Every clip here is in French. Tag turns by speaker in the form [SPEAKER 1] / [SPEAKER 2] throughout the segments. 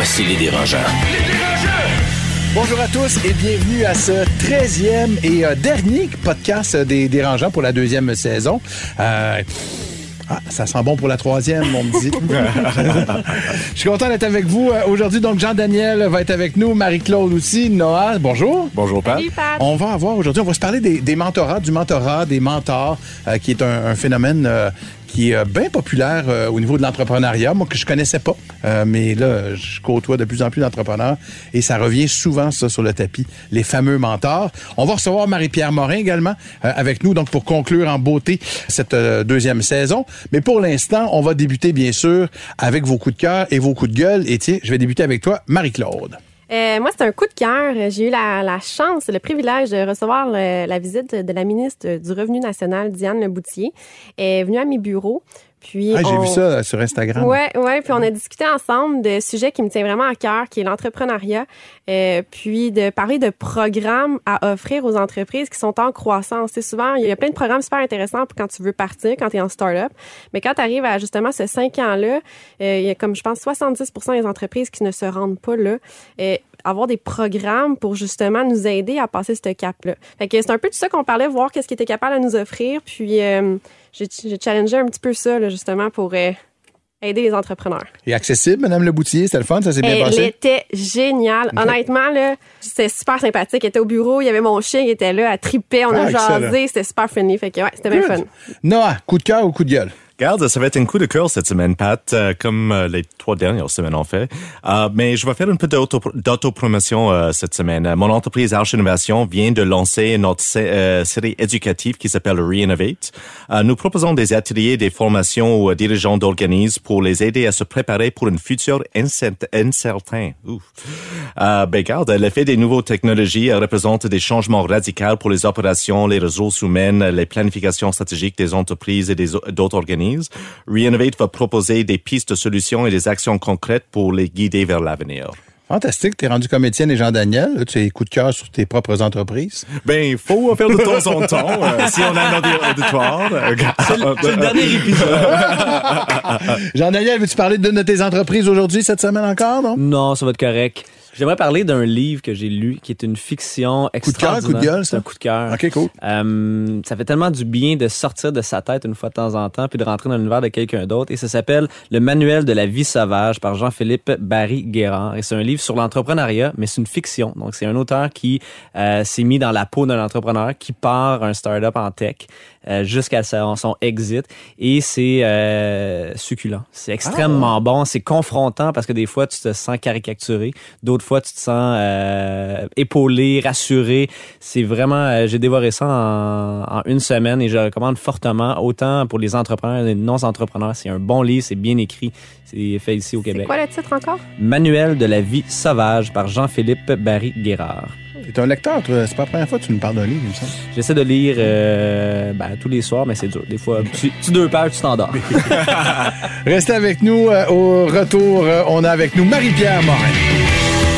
[SPEAKER 1] Voici les dérangeants.
[SPEAKER 2] Bonjour à tous et bienvenue à ce 13e et euh, dernier podcast des Dérangeants pour la deuxième saison. Euh, ah, ça sent bon pour la troisième, on me dit. Je suis content d'être avec vous euh, aujourd'hui. Donc, Jean-Daniel va être avec nous, Marie-Claude aussi, Noah, bonjour.
[SPEAKER 3] Bonjour, Pat.
[SPEAKER 4] Salut, Pat.
[SPEAKER 2] On va avoir aujourd'hui, on va se parler des, des mentorats, du mentorat, des mentors, euh, qui est un, un phénomène euh, qui est euh, bien populaire euh, au niveau de l'entrepreneuriat, moi que je connaissais pas, Euh, mais là, je côtoie de plus en plus d'entrepreneurs et ça revient souvent, ça, sur le tapis, les fameux mentors. On va recevoir Marie-Pierre Morin également avec nous, donc pour conclure en beauté cette deuxième saison. Mais pour l'instant, on va débuter, bien sûr, avec vos coups de cœur et vos coups de gueule. Et tiens, je vais débuter avec toi, Marie-Claude.
[SPEAKER 4] Euh, moi, c'est un coup de cœur. J'ai eu la, chance, le privilège de recevoir la visite de la ministre du Revenu national, Diane Leboutier. Est venue à mes bureaux. Puis
[SPEAKER 2] Ah, j'ai
[SPEAKER 4] on-
[SPEAKER 2] vu ça euh, sur Instagram.
[SPEAKER 4] Ouais, ouais. Puis on a discuté ensemble de sujets qui me tiennent vraiment à cœur, qui est l'entrepreneuriat, euh, puis de parler de programmes à offrir aux entreprises qui sont en croissance. C'est souvent, il y a plein de programmes super intéressants pour quand tu veux partir, quand tu es en start-up. Mais quand tu arrives à justement ce cinq ans-là, euh, il y a comme je pense 70% des entreprises qui ne se rendent pas là. Euh, avoir des programmes pour justement nous aider à passer ce cap-là. Fait que c'est un peu de ça qu'on parlait, voir qu'est-ce qui était capable de nous offrir. Puis euh, j'ai challengé un petit peu ça, là, justement, pour euh, aider les entrepreneurs.
[SPEAKER 2] Et accessible, Madame Le Boutier, c'était le fun, ça s'est bien
[SPEAKER 4] Elle
[SPEAKER 2] passé?
[SPEAKER 4] était géniale. Honnêtement, là, c'était super sympathique. Elle était au bureau, il y avait mon chien qui était là, elle tripait, on
[SPEAKER 2] Ah,
[SPEAKER 4] a jasé, c'était super funny. Fait que ouais, c'était bien fun.
[SPEAKER 2] Noah, coup de cœur ou coup de gueule?
[SPEAKER 3] Regarde, ça va être un coup de cœur cette semaine, Pat, euh, comme euh, les trois dernières semaines en fait. Euh, mais je vais faire un peu d'auto- d'autopromotion euh, cette semaine. Mon entreprise Arch Innovation vient de lancer notre euh, série éducative qui s'appelle Reinnovate. Euh, nous proposons des ateliers, des formations aux dirigeants d'organismes pour les aider à se préparer pour une future incert- incertain. Ouf. Ben, regarde, l'effet des nouvelles technologies représente des changements radicaux pour les opérations, les ressources humaines, les planifications stratégiques des entreprises et des d'autres organismes. Reinnovate va proposer des pistes de solutions et des actions concrètes pour les guider vers l'avenir.
[SPEAKER 2] Fantastique, t'es rendu comme Étienne et Jean-Daniel. Là, Tu as coup de cœur sur tes propres entreprises.
[SPEAKER 3] Ben, il faut faire de temps en temps, euh, si on a un audi- auditoire. euh,
[SPEAKER 5] C'est le dernier épisode.
[SPEAKER 2] Jean-Daniel, veux-tu parler d'une de tes entreprises aujourd'hui, cette semaine encore, non?
[SPEAKER 5] non, ça va être correct. J'aimerais parler d'un livre que j'ai lu qui est une fiction
[SPEAKER 2] Coup de cœur,
[SPEAKER 5] extraordinaire.
[SPEAKER 2] coup de gueule, ça?
[SPEAKER 5] un coup de cœur.
[SPEAKER 2] OK, cool.
[SPEAKER 5] Euh, ça fait tellement du bien de sortir de sa tête une fois de temps en temps puis de rentrer dans l'univers de quelqu'un d'autre. Et ça s'appelle Le Manuel de la vie sauvage par Jean-Philippe Barry-Guérard. Et c'est un livre sur l'entrepreneuriat, mais c'est une fiction. Donc, c'est un auteur qui euh, s'est mis dans la peau d'un entrepreneur qui part un start-up en tech euh, jusqu'à son, son exit. Et c'est euh, succulent. C'est extrêmement bon. C'est confrontant parce que des fois, tu te sens caricaturé. D'autres fois, tu te sens euh, épaulé, rassuré. C'est vraiment... euh, J'ai dévoré ça en, en une semaine et je le recommande fortement, autant pour les entrepreneurs et les non-entrepreneurs. C'est un bon livre, c'est bien écrit. C'est fait ici au
[SPEAKER 4] C'est
[SPEAKER 5] Québec.
[SPEAKER 4] quoi le titre encore?
[SPEAKER 5] Manuel de la vie sauvage par Jean-Philippe Barry-Guérard.
[SPEAKER 2] T'es un lecteur, toi. C'est pas la première fois que tu nous parles d'un livre, il me semble.
[SPEAKER 5] J'essaie de lire euh, ben, tous les soirs, mais c'est dur. Des fois, tu, tu deux pages, tu t'endors.
[SPEAKER 2] Restez avec nous. euh, au retour, euh, on a avec nous Marie-Pierre Morin.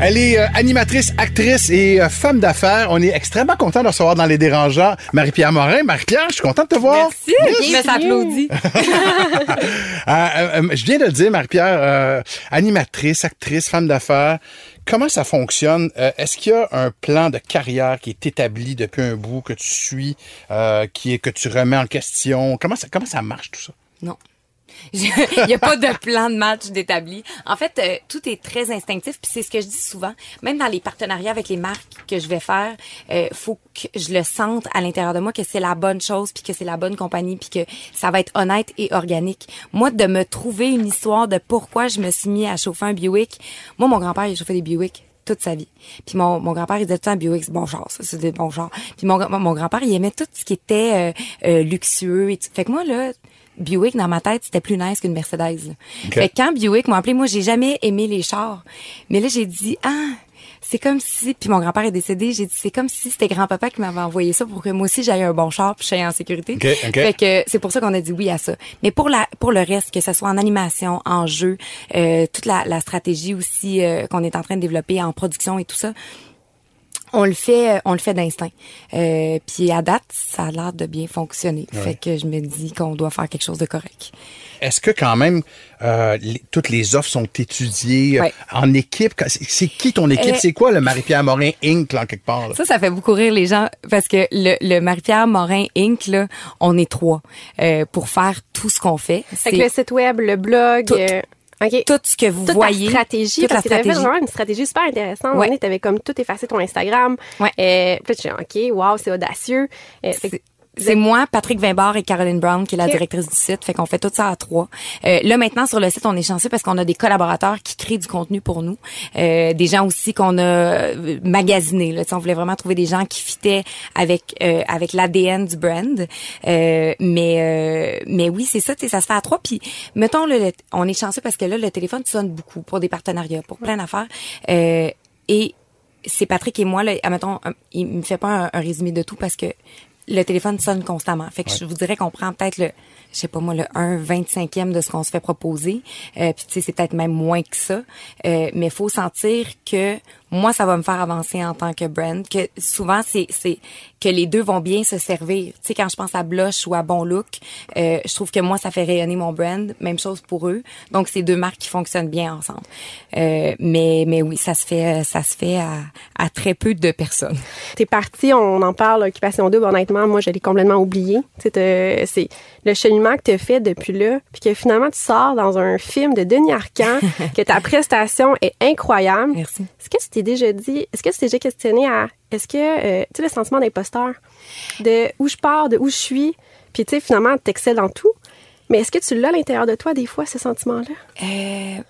[SPEAKER 2] Elle est euh, animatrice, actrice et euh, femme d'affaires. On est extrêmement content de recevoir dans Les Dérangeants Marie-Pierre Morin. Marie-Pierre, je suis content de te voir.
[SPEAKER 4] Merci! Je s'applaudit.
[SPEAKER 2] Euh, euh, euh, je viens de le dire, Marie-Pierre, euh, animatrice, actrice, femme d'affaires. Comment ça fonctionne? Euh, Est-ce qu'il y a un plan de carrière qui est établi depuis un bout, que tu suis, euh, qui est, que tu remets en question? Comment ça, comment ça marche tout ça?
[SPEAKER 6] Non. Il y a pas de plan de match d'établi. En fait, euh, tout est très instinctif. Puis c'est ce que je dis souvent. Même dans les partenariats avec les marques que je vais faire, euh, faut que je le sente à l'intérieur de moi que c'est la bonne chose, puis que c'est la bonne compagnie, puis que ça va être honnête et organique. Moi, de me trouver une histoire de pourquoi je me suis mis à chauffer un Buick. Moi, mon grand-père, il chauffait des Buick toute sa vie. Puis mon, mon grand-père, il disait tout le temps Buick, bon genre, ça, c'est des bons genres. Puis mon, mon grand-père, il aimait tout ce qui était euh, euh, luxueux. Et tout. Fait que moi, là, Buick, dans ma tête, c'était plus nice qu'une Mercedes. là. Fait que quand Buick m'a appelé, moi, j'ai jamais aimé les chars. Mais là, j'ai dit, ah, c'est comme si, puis mon grand-père est décédé, j'ai dit, c'est comme si c'était grand-papa qui m'avait envoyé ça pour que moi aussi j'aille un bon char puis je sois en sécurité.
[SPEAKER 2] OK, OK.
[SPEAKER 6] Fait que c'est pour ça qu'on a dit oui à ça. Mais pour la, pour le reste, que ce soit en animation, en jeu, euh, toute la, la stratégie aussi euh, qu'on est en train de développer en production et tout ça, on le fait, on le fait d'instinct. Euh, puis à date, ça a l'air de bien fonctionner. Fait que je me dis qu'on doit faire quelque chose de correct.
[SPEAKER 2] Est-ce que quand même euh, les- toutes les offres sont étudiées euh,
[SPEAKER 6] Ouais.
[SPEAKER 2] en équipe? C'est qui ton équipe?
[SPEAKER 6] Euh,
[SPEAKER 2] c'est quoi le Marie-Pierre Morin Inc. là, en quelque part? là?
[SPEAKER 6] Ça, ça fait beaucoup rire les gens parce que le, le Marie-Pierre Morin Inc. Là, on est trois euh, pour faire tout ce qu'on fait.
[SPEAKER 4] Fait que
[SPEAKER 6] C'est
[SPEAKER 4] le site web, le blog,
[SPEAKER 6] Tout.
[SPEAKER 4] Euh, OK.
[SPEAKER 6] tout ce que vous
[SPEAKER 4] toute
[SPEAKER 6] voyez.
[SPEAKER 4] ta stratégie,
[SPEAKER 6] toute
[SPEAKER 4] parce que
[SPEAKER 6] stratégie.
[SPEAKER 4] vraiment une stratégie super intéressante.
[SPEAKER 6] Ouais.
[SPEAKER 4] Tu avais comme tout effacé ton Instagram.
[SPEAKER 6] Ouais.
[SPEAKER 4] Euh, puis tu dis, OK, wow, c'est audacieux. Euh,
[SPEAKER 6] C'est moi, Patrick Vimbard et Caroline Brown qui est la directrice du site. Fait qu'on fait tout ça à trois. Euh, là maintenant sur le site, on est chanceux parce qu'on a des collaborateurs qui créent du contenu pour nous, euh, des gens aussi qu'on a euh, magasinés. Là, on voulait vraiment trouver des gens qui fitaient avec euh, avec l'ADN du brand. Euh, mais euh, mais oui, c'est ça. Ça se fait à trois. Puis mettons, le, le- on est chanceux parce que là le téléphone sonne beaucoup pour des partenariats, pour plein d'affaires. Euh, et c'est Patrick et moi, là, admettons, il me fait pas un, un résumé de tout parce que le téléphone sonne constamment. Fait que je vous dirais qu'on prend peut-être le, je sais pas moi, le 1 25e de ce qu'on se fait proposer. Euh, Puis tu sais, c'est peut-être même moins que ça. Euh, mais faut sentir que moi, ça va me faire avancer en tant que brand. Que souvent, c'est c'est que les deux vont bien se servir. Tu sais, quand je pense à Blush ou à Bon Look, euh, je trouve que moi, ça fait rayonner mon brand. Même chose pour eux. Donc, c'est deux marques qui fonctionnent bien ensemble. Euh, mais mais oui, ça se fait ça se fait à, à très peu de personnes.
[SPEAKER 4] T'es parti, on en parle, Occupation Double, honnêtement, moi, je l'ai complètement oublié. C'est le cheminement que tu as fait depuis là, puis que finalement, tu sors dans un film de Denis Arcand, que ta prestation est incroyable.
[SPEAKER 6] Merci.
[SPEAKER 4] Est-ce que tu t'es déjà dit, est-ce que tu t'es déjà questionné à, est-ce que, euh, tu sais, le sentiment d'imposteur, de où je pars, de où je suis, puis tu sais, finalement, t'excelles dans tout, mais est-ce que tu l'as à l'intérieur de toi, des fois, ce sentiment-là?
[SPEAKER 6] Euh,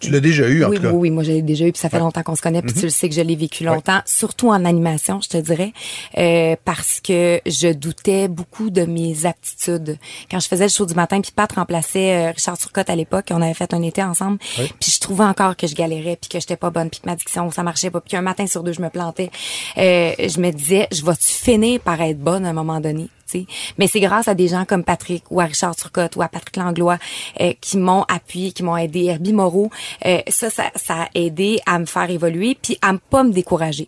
[SPEAKER 2] Tu l'as déjà eu, en
[SPEAKER 6] oui,
[SPEAKER 2] tout cas.
[SPEAKER 6] oui, oui, moi j'ai déjà eu, puis ça fait longtemps qu'on se connaît, puis tu le sais que je l'ai vécu longtemps, surtout en animation, je te dirais, euh, parce que je doutais beaucoup de mes aptitudes. Quand je faisais le show du matin, puis Pat remplaçait euh, Richard Turcotte à l'époque, on avait fait un été ensemble, puis je trouvais encore que je galérais, puis que j'étais pas bonne, puis que ma diction, ça marchait pas, puis qu'un matin sur deux, je me plantais. Euh, je me disais, je vais-tu finir par être bonne à un moment donné? Tu sais. Mais c'est grâce à des gens comme Patrick ou à Richard Turcotte ou à Patrick Langlois euh, qui m'ont appuyé, qui m'ont aidé. Herbie Moreau, euh, ça, ça, ça a aidé à me faire évoluer puis à ne pas me décourager.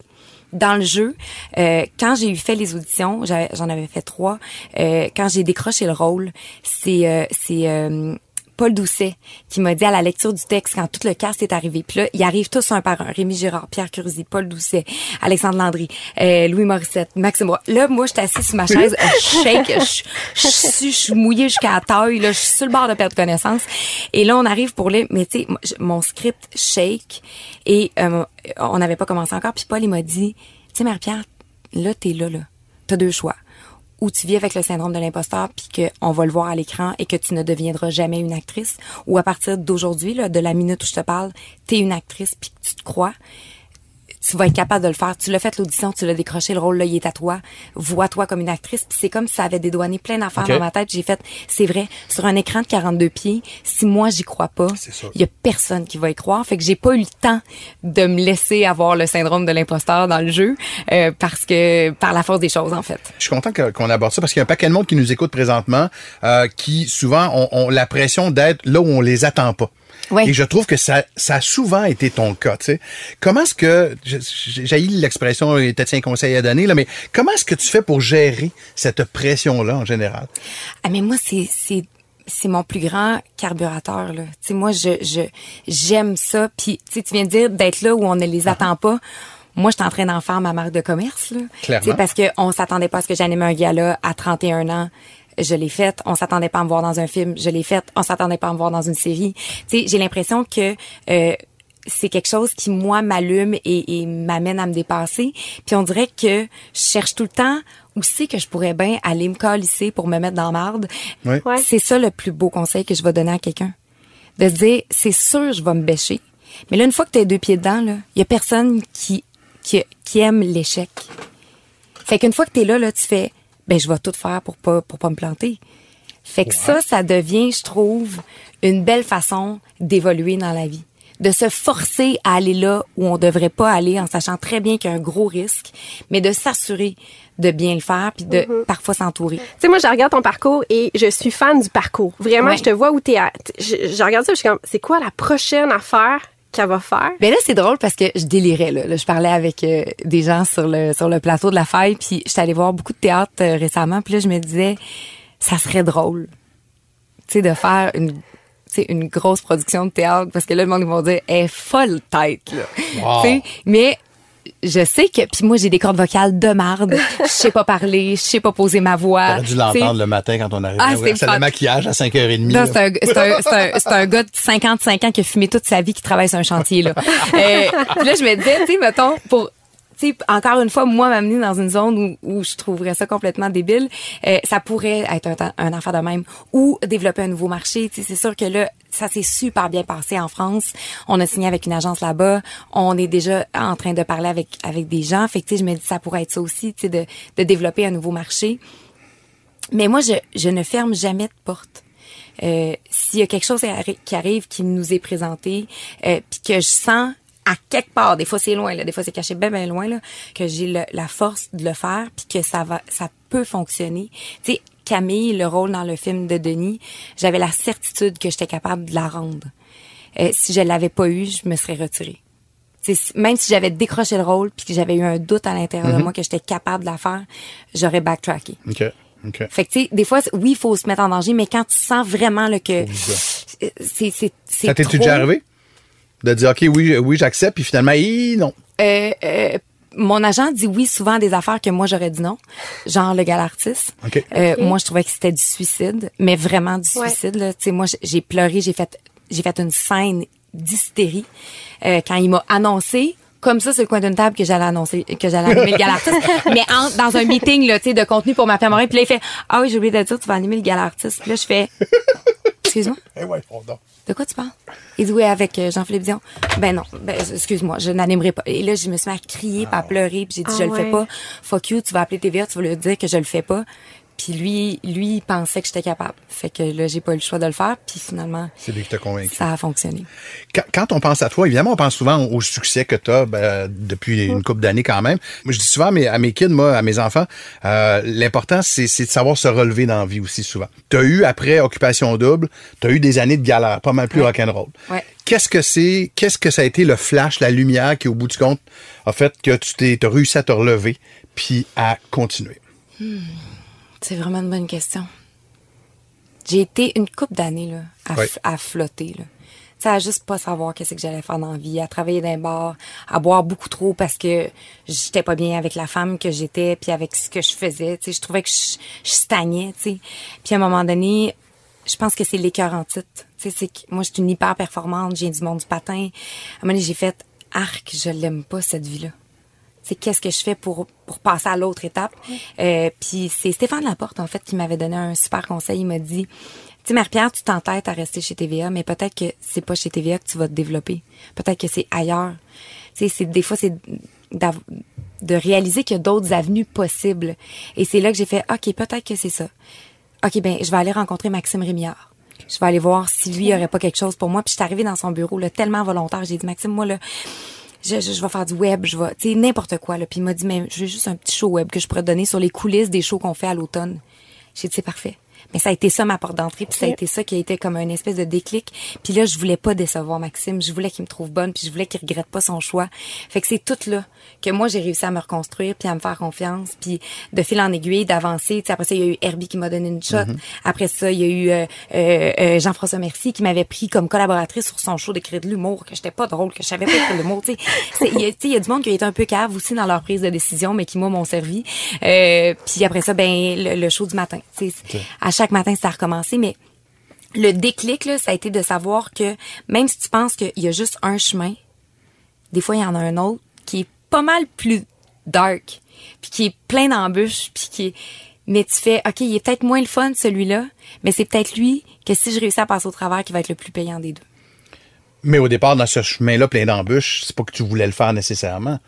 [SPEAKER 6] Dans le jeu, euh, quand j'ai eu fait les auditions, j'en avais fait trois. euh, quand j'ai décroché le rôle, c'est euh, c'est euh, Paul Doucet qui m'a dit à la lecture du texte quand tout le cast est arrivé. Puis là, ils arrivent tous un par un. Rémi Girard, Pierre Curzi, Paul Doucet, Alexandre Landry, euh, Louis Morissette, Maxime Roy. Là, moi, j'étais assise sur ma chaise, je shake, je, je, suis- je suis mouillée jusqu'à la taille, là, je suis sur le bord de perdre connaissance. Et là, on arrive pour les... Mais tu sais, je- mon script shake et euh, on n'avait pas commencé encore. Puis Paul, il m'a dit, tu sais, Marie-Pierre, là, t'es là, là. T'as deux choix ou tu vis avec le syndrome de l'imposteur puis qu'on va le voir à l'écran et que tu ne deviendras jamais une actrice ou à partir d'aujourd'hui de la minute où je te parle t'es une actrice puis que tu te crois tu vas être capable de le faire. Tu l'as fait l'audition, tu l'as décroché, le rôle là, il est à toi. Vois-toi comme une actrice. Puis c'est comme si ça avait dédouané plein d'affaires dans ma tête. J'ai fait, c'est vrai, sur un écran de 42 pieds, si moi j'y crois pas, il y a personne qui va y croire. Fait que j'ai pas eu le temps de me laisser avoir le syndrome de l'imposteur dans le jeu euh, parce que par la force des choses en fait.
[SPEAKER 2] Je suis content qu'on aborde ça parce qu'il y a un paquet de monde qui nous écoute présentement euh, qui souvent ont, ont la pression d'être là où on les attend pas. Et je trouve que ça, ça a souvent été ton cas. tu sais. Comment est-ce que, j'ai l'expression, peut-être un conseil à donner, là, mais comment est-ce que tu fais pour gérer cette pression-là en général?
[SPEAKER 6] Ah mais moi c'est c'est c'est mon plus grand carburateur là. Tu sais moi je je j'aime ça puis tu sais tu viens de dire d'être là où on ne les attend pas. Moi, je suis en train d'en faire ma marque de commerce. Là.
[SPEAKER 2] Clairement.
[SPEAKER 6] Tu sais, Parce qu'on s'attendait pas à ce que j'anime un gala à 31 ans je l'ai faite, on s'attendait pas à me voir dans un film, je l'ai faite, on s'attendait pas à me voir dans une série. Tu sais, j'ai l'impression que euh, c'est quelque chose qui moi m'allume et, et m'amène à me dépasser. Puis on dirait que je cherche tout le temps où c'est que je pourrais bien aller me calisser pour me mettre dans marde.
[SPEAKER 2] Ouais.
[SPEAKER 4] Ouais.
[SPEAKER 6] C'est ça le plus beau conseil que je vais donner à quelqu'un. De se dire, c'est sûr, je vais me bêcher. Mais là, une fois que tu deux pieds dedans, là, il y a personne qui, qui, qui aime l'échec. Fait qu'une fois que tu es là, là, tu fais, ben, je vais tout faire pour pas, pour pas me planter. Fait que ça, ça devient, je trouve, une belle façon d'évoluer dans la vie. De se forcer à aller là où on devrait pas aller en sachant très bien qu'il y a un gros risque, mais de s'assurer de bien le faire puis de parfois s'entourer.
[SPEAKER 4] Tu sais, moi, je regarde ton parcours et je suis fan du parcours. Vraiment,
[SPEAKER 6] Ouais.
[SPEAKER 4] je te vois où t'es à. Je, je regarde ça, je suis comme, c'est quoi la prochaine affaire? Qu'elle va faire?
[SPEAKER 6] Ben là, c'est drôle parce que je délirais. Là, Là, je parlais avec euh, des gens sur le sur le plateau de la faille, puis j'étais allée voir beaucoup de théâtre euh, récemment, puis là, je me disais, ça serait drôle, tu sais, de faire une tu sais, une grosse production de théâtre parce que là le monde ils vont dire elle est folle tête là
[SPEAKER 2] Wow.
[SPEAKER 6] Mais je sais que puis moi j'ai des cordes vocales de marde je sais pas parler je sais pas poser ma voix
[SPEAKER 2] T'aurais dû l'entendre le matin quand on arrivait.
[SPEAKER 6] Ah,
[SPEAKER 2] Ouais,
[SPEAKER 6] c'est
[SPEAKER 2] c'est le maquillage à 5h30.
[SPEAKER 6] Non,
[SPEAKER 2] là.
[SPEAKER 6] c'est un, c'est un, un, un gars de 55 ans qui a fumé toute sa vie, qui travaille sur un chantier, là. Euh, puis là, je me disais, tu sais, mettons, pour, tu sais, encore une fois, moi, m'amener dans une zone où, où je trouverais ça complètement débile, euh, ça pourrait être un, un affaire de même. Ou développer un nouveau marché. Tu sais, c'est sûr que là, ça s'est super bien passé en France. On a signé avec une agence là-bas. On est déjà en train de parler avec, avec des gens. Fait que, tu sais, je me dis, ça pourrait être ça aussi, tu sais, de, de développer un nouveau marché. Mais moi, je, je ne ferme jamais de porte. Euh, S'il y a quelque chose qui arrive, qui nous est présenté, euh, puis que je sens à quelque part, des fois c'est loin, là, des fois c'est caché bien bien loin, là, que j'ai le- la force de le faire, puis que ça va, ça peut fonctionner. Tu sais, Camille, le rôle dans le film de Denis, j'avais la certitude que j'étais capable de la rendre. Euh, si je l'avais pas eu, je me serais retirée. Tu sais, si- même si j'avais décroché le rôle puis que j'avais eu un doute à l'intérieur de moi que j'étais capable de la faire, j'aurais backtracké.
[SPEAKER 2] OK. OK.
[SPEAKER 6] Fait que tu sais, des fois, oui, il faut se mettre en danger, mais quand tu sens vraiment là, que c'est c'est c'est
[SPEAKER 2] Ça
[SPEAKER 6] trop,
[SPEAKER 2] déjà arrivé? De dire, OK, oui, oui, j'accepte, puis finalement, hi, non.
[SPEAKER 6] euh, euh, mon agent dit oui souvent à des affaires que moi j'aurais dit non, genre le gal artiste.
[SPEAKER 2] OK.
[SPEAKER 6] Euh, Moi, je trouvais que c'était du suicide, mais vraiment du
[SPEAKER 4] Ouais.
[SPEAKER 6] suicide. Là. Tu sais, moi, j'ai pleuré, j'ai fait, j'ai fait une scène d'hystérie euh, quand il m'a annoncé. Comme ça, sur le coin d'une table que j'allais annoncer, que j'allais animer le gal artiste. Mais en- dans un meeting, là, tu sais, de contenu pour ma femme Puis là, il fait, ah oui, j'ai oublié de dire, tu vas animer le gal artiste. Puis là, je fais, excuse-moi.
[SPEAKER 2] Eh ouais, on dort.
[SPEAKER 6] De quoi tu parles? Il dit oui avec euh, Jean-Philippe Dion. Ben non, ben excuse-moi, je n'animerai pas. Et là, je me suis mis à crier, puis à pleurer, puis j'ai dit
[SPEAKER 4] Ah
[SPEAKER 6] je le fais
[SPEAKER 4] ouais.
[SPEAKER 6] pas. Fuck you, tu vas appeler TVA, tu vas lui dire que je le fais pas. Puis lui, lui, il pensait que j'étais capable. Fait que là, j'ai pas eu le choix de le faire, puis finalement,
[SPEAKER 2] C'est lui qui t'a convaincu.
[SPEAKER 6] ça a fonctionné.
[SPEAKER 2] Quand, quand on pense à toi, évidemment, on pense souvent au succès que tu as depuis une couple d'années quand même. Moi, je dis souvent à mes, à mes kids, moi, à mes enfants, euh, l'important, c'est de savoir se relever dans la vie aussi souvent. Tu as eu, après Occupation Double, tu as eu des années de galère, pas mal plus rock'n'roll.
[SPEAKER 6] Ouais.
[SPEAKER 2] Qu'est-ce que c'est, qu'est-ce que ça a été le flash, la lumière qui, au bout du compte, a fait que tu t'es t'as réussi à te relever puis à continuer?
[SPEAKER 6] C'est vraiment une bonne question. J'ai été une couple d'années là, à, flotter. Là. Sais, à juste pas savoir qu'est-ce que j'allais faire dans la vie, à travailler dans un bar, à boire beaucoup trop parce que j'étais pas bien avec la femme que j'étais, puis avec ce que je faisais. Tu sais, je trouvais que je, je stagnais. Tu sais. Puis à un moment donné, je pense que c'est l'écœur en titre. Tu sais, c'est que moi, je suis une hyper performante, j'ai du monde du patin. À un moment donné, j'ai fait arc, je l'aime pas cette vie-là c'est qu'est-ce que je fais pour pour passer à l'autre étape? Euh, puis c'est Stéphane Laporte en fait qui m'avait donné un super conseil. Il m'a dit, tu sais Marie-Pierre, tu t'entêtes à rester chez TVA, mais peut-être que c'est pas chez TVA que tu vas te développer. Peut-être que c'est ailleurs. Tu sais, c'est des fois c'est de réaliser qu'il y a d'autres avenues possibles. Et c'est là que j'ai fait, ok, peut-être que c'est ça. Ok, ben je vais aller rencontrer Maxime Rémillard. Je vais aller voir si lui aurait pas quelque chose pour moi. Puis je suis arrivée dans son bureau là, tellement volontaire. J'ai dit Maxime, moi là, je, je, vais faire du web, je vais, tu sais, n'importe quoi. Là. Puis il m'a dit, mais je veux juste un petit show web que je pourrais donner sur les coulisses des shows qu'on fait à l'automne. J'ai dit, c'est parfait. Mais ça a été ça ma porte d'entrée, puis ça a été ça qui a été comme une espèce de déclic. Puis là, je voulais pas décevoir Maxime, je voulais qu'il me trouve bonne, puis je voulais qu'il regrette pas son choix. Fait que c'est tout là que moi j'ai réussi à me reconstruire, puis à me faire confiance, puis de fil en aiguille d'avancer. Tu sais, après ça, il y a eu Herbie qui m'a donné une shot. Après ça, il y a eu euh, euh, euh, Jean-François Mercier qui m'avait pris comme collaboratrice sur son show d'écrire de l'humour, que j'étais pas drôle, que je savais pas écrire de l'humour. Tu sais, C'est- il y a- tu sais, il y a du monde qui a été un peu cave aussi dans leur prise de décision, mais qui moi m'ont servi. Euh, puis après ça, ben le, le show du matin. À chaque matin, ça a recommencé, mais le déclic, ça a été de savoir que même si tu penses qu'il y a juste un chemin, des fois, il y en a un autre qui est pas mal plus dark, puis qui est plein d'embûches, puis qui est... Mais tu fais, OK, il est peut-être moins le fun, celui-là, mais c'est peut-être lui que si je réussis à passer au travers, qui va être le plus payant des deux.
[SPEAKER 2] Mais au départ, dans ce chemin-là plein d'embûches, c'est pas que tu voulais le faire nécessairement.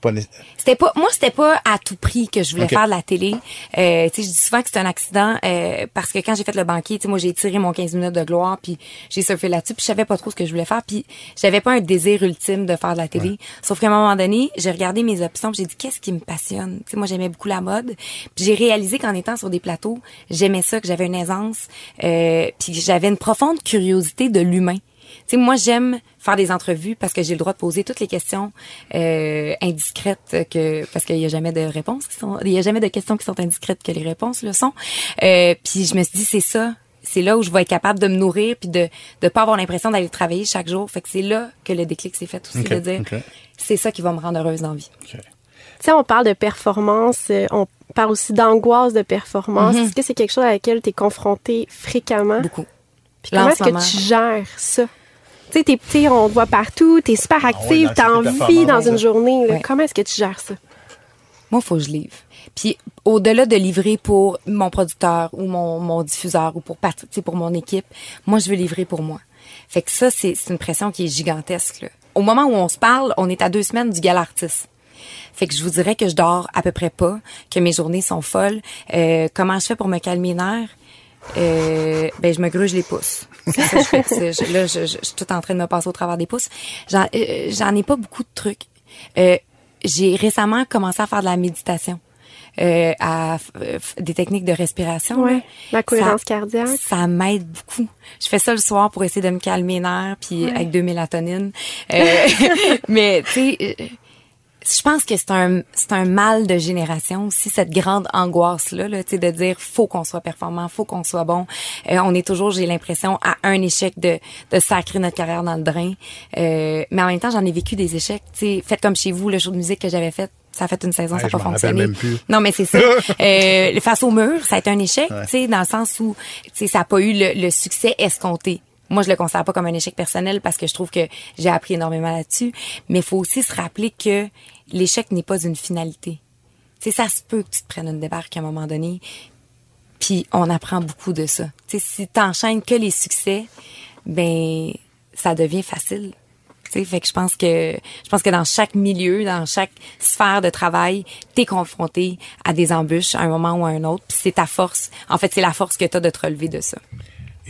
[SPEAKER 2] Pas
[SPEAKER 6] C'était pas, moi, c'était pas à tout prix que je voulais faire de la télé. Euh, tu sais, je dis souvent que c'est un accident euh, parce que quand j'ai fait le banquier, tu sais, moi, j'ai tiré mon 15 minutes de gloire, puis j'ai surfé là-dessus, puis je savais pas trop ce que je voulais faire, puis j'avais pas un désir ultime de faire de la télé. Sauf qu'à un moment donné, j'ai regardé mes options, j'ai dit qu'est-ce qui me passionne? Tu sais, moi, j'aimais beaucoup la mode, puis j'ai réalisé qu'en étant sur des plateaux, j'aimais ça, que j'avais une aisance, euh, puis j'avais une profonde curiosité de l'humain. Tu sais, moi, j'aime faire des entrevues parce que j'ai le droit de poser toutes les questions euh, indiscrètes que parce qu'il y a jamais de réponses qui sont il y a jamais de questions qui sont indiscrètes que les réponses le sont. Euh, puis je me suis dit c'est ça, c'est là où je vais être capable de me nourrir puis de de pas avoir l'impression d'aller travailler chaque jour. Fait que c'est là que le déclic s'est fait aussi
[SPEAKER 2] Ok,
[SPEAKER 6] de dire c'est ça qui va me rendre heureuse dans la vie.
[SPEAKER 2] OK.
[SPEAKER 4] Tu sais, on parle de performance, euh, on parle aussi d'angoisse de performance.
[SPEAKER 6] Mhm.
[SPEAKER 4] Est-ce que c'est quelque chose à laquelle tu es confronté fréquemment?
[SPEAKER 6] Beaucoup.
[SPEAKER 4] Puis comment
[SPEAKER 6] en
[SPEAKER 4] est-ce
[SPEAKER 6] ce
[SPEAKER 4] que tu gères ça? Tu sais, t'es petit, on te voit partout, t'es super active,
[SPEAKER 2] l'anxiété
[SPEAKER 4] t'as
[SPEAKER 2] de
[SPEAKER 4] envie dans une
[SPEAKER 2] là.
[SPEAKER 4] journée. là.
[SPEAKER 6] Ouais.
[SPEAKER 4] Comment est-ce que tu gères ça?
[SPEAKER 6] Moi, faut que je livre. Puis au-delà de livrer pour mon producteur ou mon, mon diffuseur ou pour tu pour mon équipe, moi je veux livrer pour moi. Fait que ça c'est c'est une pression qui est gigantesque. là. Au moment où on se parle, on est à deux semaines du gala artiste. Fait que je vous dirais que je dors à peu près pas, que mes journées sont folles. Euh, comment je fais pour me calmer les nerfs? Euh, ben je me gruge les pouces. Ça je fais. Je- là, je, je- je suis tout en train de me passer au travers des pouces. J'en euh, j'en ai pas beaucoup de trucs. Euh, j'ai récemment commencé à faire de la méditation. Euh, à euh, des techniques de respiration.
[SPEAKER 4] Ouais,
[SPEAKER 6] là.
[SPEAKER 4] la cohérence
[SPEAKER 6] Ça-
[SPEAKER 4] cardiaque.
[SPEAKER 6] Ça m'aide beaucoup. Je fais ça le soir pour essayer de me calmer les nerfs, puis avec deux mélatonines. Euh, mais tu sais, je pense que c'est un c'est un mal de génération aussi cette grande angoisse là, là tu sais de dire faut qu'on soit performant, faut qu'on soit bon. Euh, on est toujours j'ai l'impression à un échec de de sacrer notre carrière dans le drain. Euh, mais en même temps, j'en ai vécu des échecs, tu sais, faites comme chez vous le show de musique que j'avais fait ça a fait une saison,
[SPEAKER 2] Ouais,
[SPEAKER 6] ça n'a pas fonctionné.
[SPEAKER 2] même plus.
[SPEAKER 6] Non, mais c'est ça. euh, face au mur, ça a été un échec, tu sais, dans le sens où, tu sais, ça n'a pas eu le, le succès escompté. Moi, je le considère pas comme un échec personnel parce que je trouve que j'ai appris énormément là-dessus. Mais faut aussi se rappeler que l'échec n'est pas une finalité. Tu sais, ça se peut que tu te prennes une débarque à un moment donné. Puis on apprend beaucoup de ça. Tu sais, si t'enchaînes que les succès, ben ça devient facile. Tu sais, fait que je pense que je pense que dans chaque milieu, dans chaque sphère de travail, t'es confronté à des embûches à un moment ou à un autre. Puis c'est ta force. En fait, c'est la force que t'as de te relever de ça.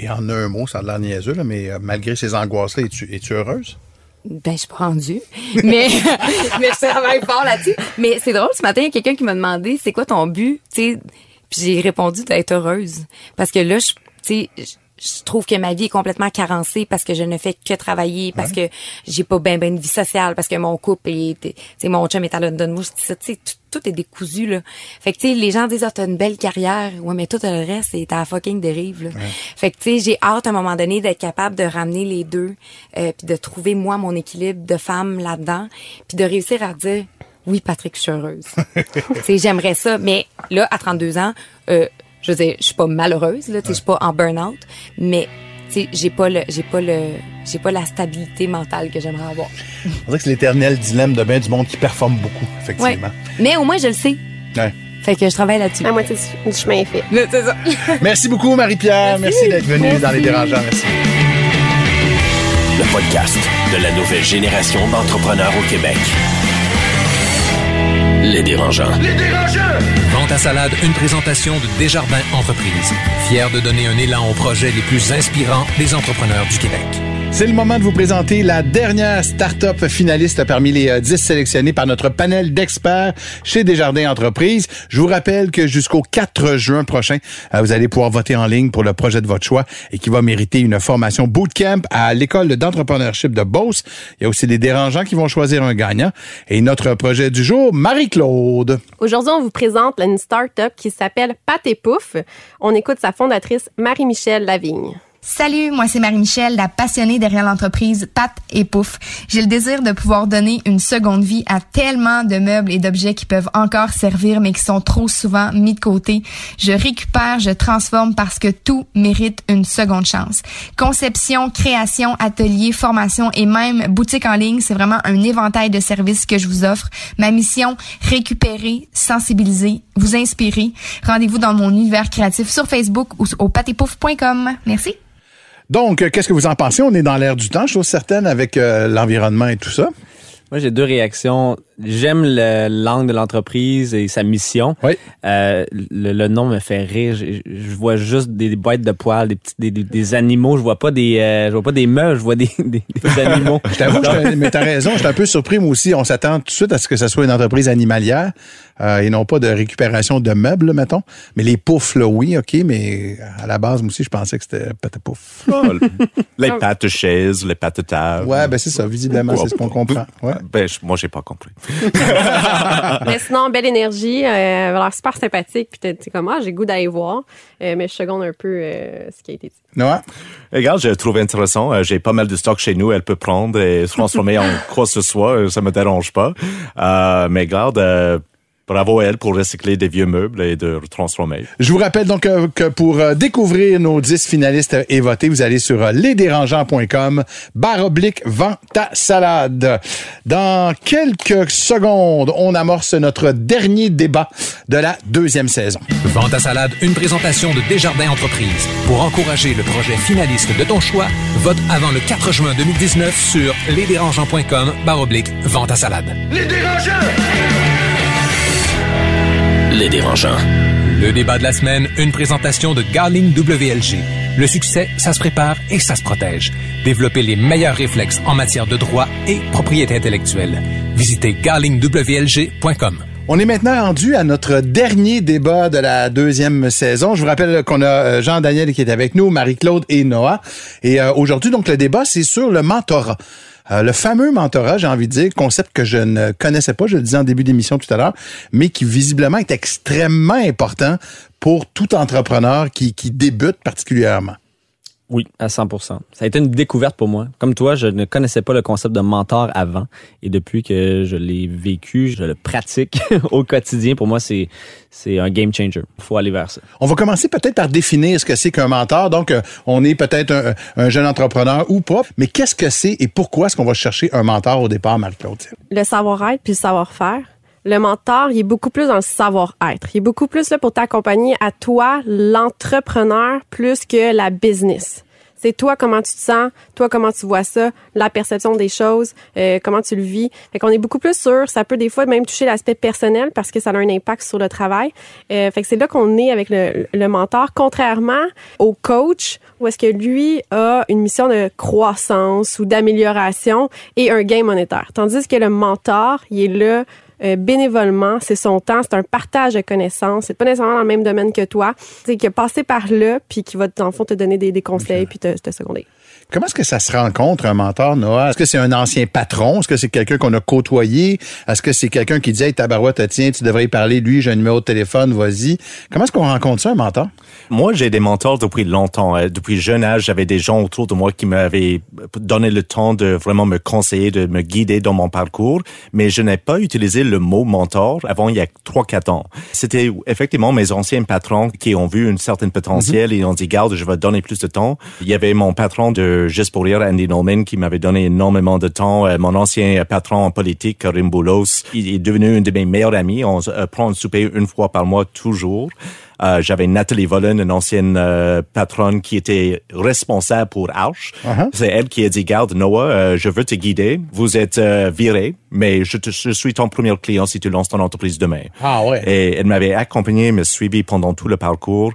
[SPEAKER 2] Et en un mot, ça a l'air niaiseux, là, mais euh, malgré ces angoisses-là, es-tu, es-tu heureuse?
[SPEAKER 6] Ben, je suis pas rendue. Mais, mais je travaille fort là-dessus. Mais c'est drôle, ce matin, il y a quelqu'un qui m'a demandé, c'est quoi ton but? Tu sais, puis j'ai répondu d'être heureuse. Parce que là, je, tu sais, je- trouve que ma vie est complètement carencée parce que je ne fais que travailler, parce que j'ai pas ben ben de vie sociale, parce que mon couple est, sais, mon chum est à London. Moi, je dis ça, tu sais, tout, tout est décousu, là. Fait que, tu sais, les gens disent, ah, t'as une belle carrière. Ouais, mais tout le reste, c'est à la fucking dérive, là. Fait que, tu sais, j'ai hâte à un moment donné d'être capable de ramener les deux, euh, puis de trouver, moi, mon équilibre de femme là-dedans, puis de réussir à dire, oui, Patrick, je suis heureuse. tu sais, j'aimerais ça. Mais là, à 32 ans, euh, je veux dire, je suis pas malheureuse, là, tu sais, je suis pas en burn-out, mais, j'ai pas le, j'ai pas le, j'ai pas la stabilité mentale que j'aimerais avoir.
[SPEAKER 2] On dirait que c'est l'éternel dilemme de bien du monde qui performe beaucoup,
[SPEAKER 6] Ouais.
[SPEAKER 2] effectivement.
[SPEAKER 6] Mais au moins, je le sais.
[SPEAKER 2] Ouais.
[SPEAKER 6] Fait que je travaille là-dessus.
[SPEAKER 4] La moitié du chemin est fait.
[SPEAKER 6] C'est ça.
[SPEAKER 2] Merci beaucoup, Marie-Pierre. Merci, d'être venue dans Les Dérangeants. Merci.
[SPEAKER 1] Le podcast de la nouvelle génération d'entrepreneurs au Québec. Les dérangeants.
[SPEAKER 7] Vente à salade, une présentation de Desjardins Entreprises. Fier de donner un élan aux projets les plus inspirants des entrepreneurs du Québec.
[SPEAKER 2] C'est le moment de vous présenter la dernière start-up finaliste parmi les euh, 10 sélectionnés par notre panel d'experts chez Desjardins Entreprises. Je vous rappelle que jusqu'au 4 juin prochain, euh, vous allez pouvoir voter en ligne pour le projet de votre choix et qui va mériter une formation bootcamp à l'école d'entrepreneurship de Beauce. Il y a aussi des dérangeants qui vont choisir un gagnant. Et notre projet du jour, Marie-Claude.
[SPEAKER 4] Aujourd'hui, on vous présente une start-up qui s'appelle Pat et Pouf. On écoute sa fondatrice Marie-Michel Lavigne.
[SPEAKER 8] Salut, moi c'est Marie-Michel, la passionnée derrière l'entreprise Pat et Pouf. J'ai le désir de pouvoir donner une seconde vie à tellement de meubles et d'objets qui peuvent encore servir mais qui sont trop souvent mis de côté. Je récupère, je transforme parce que tout mérite une seconde chance. Conception, création, atelier, formation et même boutique en ligne, c'est vraiment un éventail de services que je vous offre. Ma mission, récupérer, sensibiliser, vous inspirer. Rendez-vous dans mon univers créatif sur Facebook ou au patepouf.com. Merci.
[SPEAKER 2] Donc, euh, qu'est-ce que vous en pensez? On est dans l'air du temps, chose certaine, avec euh, l'environnement et tout ça.
[SPEAKER 5] Moi, j'ai deux réactions. J'aime le l'angle de l'entreprise et sa mission.
[SPEAKER 2] Oui.
[SPEAKER 5] Euh, le, le nom me fait rire. Je, je vois juste des boîtes de poils, des petits, des, des, des animaux. Je vois pas des, euh, je vois pas des meubles. Je vois des, des, des animaux.
[SPEAKER 2] Je t'avoue, mais t'as raison, je suis un peu surpris, moi aussi. On s'attend tout de suite à ce que ce soit une entreprise animalière euh, et non pas de récupération de meubles, mettons. Mais les poufs, là, oui, OK, mais à la base, moi aussi, je pensais que c'était patapouf.
[SPEAKER 3] Oh, les pattes de chaise, les pattes de table.
[SPEAKER 2] Ouais, ben c'est ça, visiblement, c'est ce qu'on comprend. Ouais.
[SPEAKER 3] Ben, je- moi, j'ai pas compris.
[SPEAKER 4] mais sinon, belle énergie, euh, super sympathique. Puis t'es t'es comme, ah, j'ai goût d'aller voir. Euh, mais je seconde un peu euh, ce qui a été dit.
[SPEAKER 2] Noah?
[SPEAKER 3] Regarde, j'ai trouvé intéressant. Euh, J'ai pas mal de stock chez nous. Elle peut prendre et transformer en quoi que ce soit. Ça me dérange pas. Euh, mais regarde, euh, bravo à elle pour recycler des vieux meubles et de transformer.
[SPEAKER 2] Je vous rappelle donc euh, que pour euh, découvrir nos 10 finalistes et voter, vous allez sur euh, lesdérangeants.com, barre oblique, vente ta salade. Dans quelques secondes, on amorce notre dernier débat de la deuxième saison.
[SPEAKER 7] Vente à salade, une présentation de Desjardins Entreprises. Pour encourager le projet finaliste de ton choix, vote avant le 4 juin 2019 sur lesdérangeants.com barre oblique vente à salade.
[SPEAKER 1] Les dérangeants.
[SPEAKER 7] Le débat de la semaine, une présentation de Garling WLG. Le succès, ça se prépare et ça se protège. Développez les meilleurs réflexes en matière de droit et propriété intellectuelle. Visitez garlingwlg.com.
[SPEAKER 2] On est maintenant rendu à notre dernier débat de la deuxième saison. Je vous rappelle qu'on a euh, Jean-Daniel qui est avec nous, Marie-Claude et Noah. Et euh, aujourd'hui, donc, le débat, c'est sur le mentorat. Euh, le fameux mentorat, j'ai envie de dire, concept que je ne connaissais pas, je le disais en début d'émission tout à l'heure, mais qui visiblement est extrêmement important pour tout entrepreneur qui, qui débute particulièrement.
[SPEAKER 5] Oui, à 100% Ça a été une découverte pour moi. Comme toi, je ne connaissais pas le concept de mentor avant. Et depuis que je l'ai vécu, je le pratique au quotidien. Pour moi, c'est c'est un game changer. Il faut aller vers ça.
[SPEAKER 2] On va commencer peut-être par définir ce que c'est qu'un mentor. Donc, euh, on est peut-être un, un jeune entrepreneur ou pas, mais qu'est-ce que c'est et pourquoi est-ce qu'on va chercher un mentor au départ, Marie-Claude?
[SPEAKER 4] le savoir-être puis le savoir-faire. Le mentor, il est beaucoup plus dans le savoir-être. Il est beaucoup plus là pour t'accompagner à toi, l'entrepreneur, plus que la business. C'est toi comment tu te sens, toi comment tu vois ça, la perception des choses, euh, comment tu le vis. Fait qu'on est beaucoup plus sûr. Ça peut des fois même toucher l'aspect personnel parce que ça a un impact sur le travail. Euh, fait que c'est là qu'on est avec le, le mentor, contrairement au coach où est-ce que lui a une mission de croissance ou d'amélioration et un gain monétaire. Tandis que le mentor, il est là euh, bénévolement, c'est son temps, c'est un partage de connaissances, c'est pas nécessairement dans le même domaine que toi, c'est qui a passé par là puis qui va dans le fond te donner des, des conseils puis te, te seconder.
[SPEAKER 2] Comment est-ce que ça se rencontre, un mentor, Noah? Est-ce que c'est un ancien patron? Est-ce que c'est quelqu'un qu'on a côtoyé? Est-ce que c'est quelqu'un qui dit, hey, tabarouette, tiens, tu devrais y parler, lui, j'ai un numéro de téléphone, vas-y. Comment est-ce qu'on rencontre ça, un mentor?
[SPEAKER 3] Moi, j'ai des mentors depuis longtemps. Euh, Depuis jeune âge, j'avais des gens autour de moi qui m'avaient donné le temps de vraiment me conseiller, de me guider dans mon parcours. Mais je n'ai pas utilisé le mot mentor avant il y a trois, quatre ans. C'était effectivement mes anciens patrons qui ont vu une certaine potentiel et ont dit, garde, je vais donner plus de temps. Il y avait mon patron de Juste pour rire, Andy Norman, qui m'avait donné énormément de temps. Euh, Mon ancien patron en politique, Karim Boulos, il est devenu une de mes meilleurs amis. On euh, prend un souper une fois par mois, toujours. Euh, J'avais Nathalie Vollen, une ancienne euh, patronne qui était responsable pour Arch.
[SPEAKER 2] Uh-huh.
[SPEAKER 3] C'est elle qui a dit, garde, Noah, euh, je veux te guider. Vous êtes euh, viré, mais je, te- je suis ton premier client si tu lances ton entreprise demain.
[SPEAKER 2] Ah ouais.
[SPEAKER 3] Et elle m'avait accompagné, me suivi pendant tout le parcours.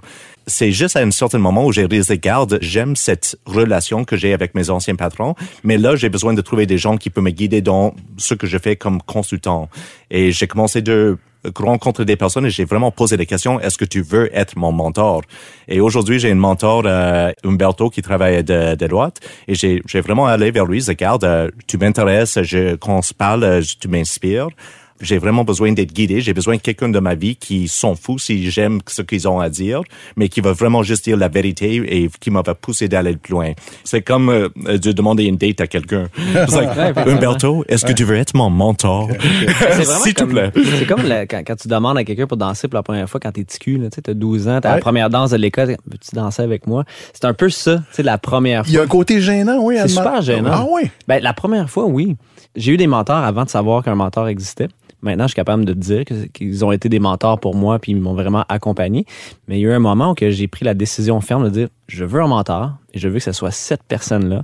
[SPEAKER 3] c'est juste à un certain moment où j'ai réalisé, garde, j'aime cette relation que j'ai avec mes anciens patrons, mais là, j'ai besoin de trouver des gens qui peuvent me guider dans ce que je fais comme consultant. Et j'ai commencé de rencontrer des personnes et j'ai vraiment posé des questions. Est-ce que tu veux être mon mentor? Et aujourd'hui, j'ai un mentor, euh, Umberto, qui travaille de, de droite. Et j'ai, vraiment allé vers lui. Regarde, euh, tu m'intéresses, je, quand on se parle, euh, tu m'inspires j'ai vraiment besoin d'être guidé. J'ai besoin de quelqu'un de ma vie qui s'en fout si j'aime ce qu'ils ont à dire, mais qui va vraiment juste dire la vérité et qui m'a poussé d'aller plus loin. C'est comme euh, de demander une date à quelqu'un. like, Umberto, est-ce que tu veux être mon mentor? S'il te plaît.
[SPEAKER 5] C'est comme quand, quand, tu demandes à quelqu'un pour danser pour la première fois quand t'es petit cul, tu as 12 ans, t'as la première danse de l'école, veux-tu danser avec moi? C'est un peu ça, tu sais, la première fois.
[SPEAKER 2] Il y a un côté gênant, oui.
[SPEAKER 5] C'est super gênant.
[SPEAKER 2] Ah oui?
[SPEAKER 5] Ben, la première fois, oui. J'ai eu des mentors avant de savoir qu'un mentor existait. Maintenant, je suis capable de te dire qu'ils ont été des mentors pour moi puis ils m'ont vraiment accompagné. Mais il y a eu un moment où j'ai pris la décision ferme de dire je veux un mentor et je veux que ce soit cette personne-là.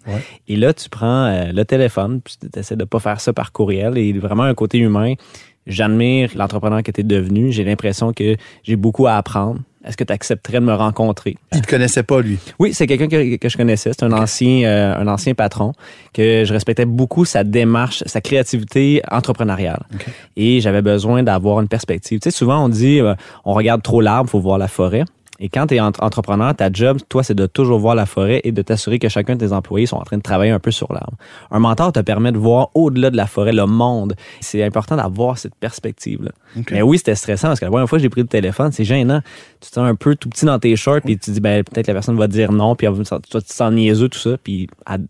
[SPEAKER 5] Et là, tu prends euh, le téléphone, puis tu essaies de pas faire ça par courriel et vraiment un côté humain. J'admire l'entrepreneur que tu es devenu. J'ai l'impression que j'ai beaucoup à apprendre. Est-ce que tu accepterais de me rencontrer?
[SPEAKER 2] Il te connaissait pas, lui?
[SPEAKER 5] Oui, c'est quelqu'un que, que, je connaissais. C'est un ancien euh, un ancien patron que je respectais beaucoup sa démarche, sa créativité entrepreneuriale. Et j'avais besoin d'avoir une perspective. Tu sais, souvent on dit euh, on regarde trop l'arbre, faut voir la forêt. Et quand tu es entrepreneur, ta job, toi, c'est de toujours voir la forêt et de t'assurer que chacun de tes employés sont en train de travailler un peu sur l'arbre. Un mentor te permet de voir au-delà de la forêt le monde. C'est important d'avoir cette perspective-là. Mais oui, c'était stressant parce que la première fois que j'ai pris le téléphone, c'est gênant. Tu te sens un peu tout petit dans tes shorts puis tu te dis, ben, peut-être la personne va dire non puis toi, tu te sens niaiseux, tout ça. Puis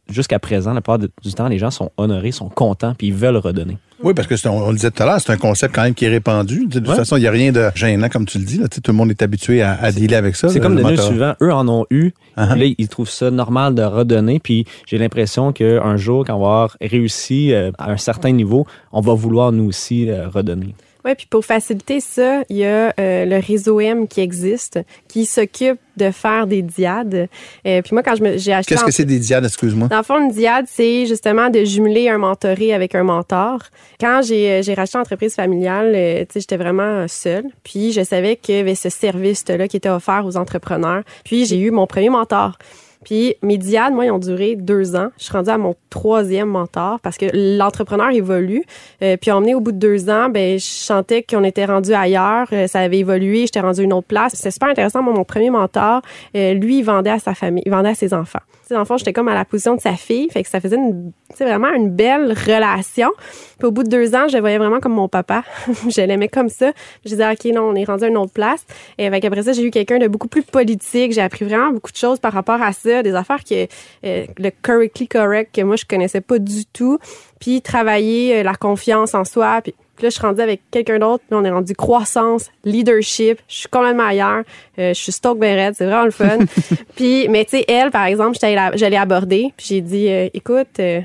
[SPEAKER 5] jusqu'à présent, la plupart du temps, les gens sont honorés, sont contents puis ils veulent redonner.
[SPEAKER 2] Oui, parce que on, le disait tout à l'heure, c'est un concept quand même qui est répandu. De toute façon, il n'y a rien de gênant, comme tu le dis. Là. Tout le monde est habitué à, à dealer avec ça.
[SPEAKER 5] C'est comme le suivant. Eux en ont eu. Uh-huh. Là, ils trouvent ça normal de redonner. Puis j'ai l'impression qu'un jour, quand on va avoir réussi euh, à un certain niveau, on va vouloir nous aussi euh, redonner.
[SPEAKER 4] Oui, puis pour faciliter ça, il y a euh, le réseau M qui existe, qui s'occupe de faire des diades. Euh, puis moi, quand j'ai acheté...
[SPEAKER 2] Qu'est-ce que c'est des diades, excuse-moi?
[SPEAKER 4] Dans le fond, une diade, c'est justement de jumeler un mentoré avec un mentor. Quand j'ai, euh, j'ai racheté l'entreprise familiale, tu sais, j'étais vraiment seule. Puis je savais qu'il y avait ce service-là qui était offert aux entrepreneurs. Puis j'ai eu mon premier mentor. Puis mes diades, moi, ils ont duré deux ans. Je suis rendue à mon troisième mentor parce que l'entrepreneur évolue. Euh, puis emmené au bout de deux ans, ben je sentais qu'on était rendu ailleurs. Euh, ça avait évolué. J'étais rendue à une autre place. C'est super intéressant. Moi, mon premier mentor, euh, lui, il vendait à sa famille, il vendait à ses enfants. Dans le fond, j'étais comme à la position de sa fille. Fait que ça faisait une, vraiment une belle relation. Puis au bout de deux ans, je le voyais vraiment comme mon papa. je l'aimais comme ça. Je disais, OK, non, on est rendu à une autre place. Et avec après ça, j'ai eu quelqu'un de beaucoup plus politique. J'ai appris vraiment beaucoup de choses par rapport à ça. Des affaires que, euh, le correctly correct, que moi, je connaissais pas du tout. Puis travailler euh, la confiance en soi. Puis là, je suis rendue avec quelqu'un d'autre. Là, on est rendu croissance, leadership. Je suis complètement ailleurs. Euh, je suis stock Beret. C'est vraiment le fun. puis, mais tu sais, elle, par exemple, j'allais aborder. Puis j'ai dit, euh, écoute, euh,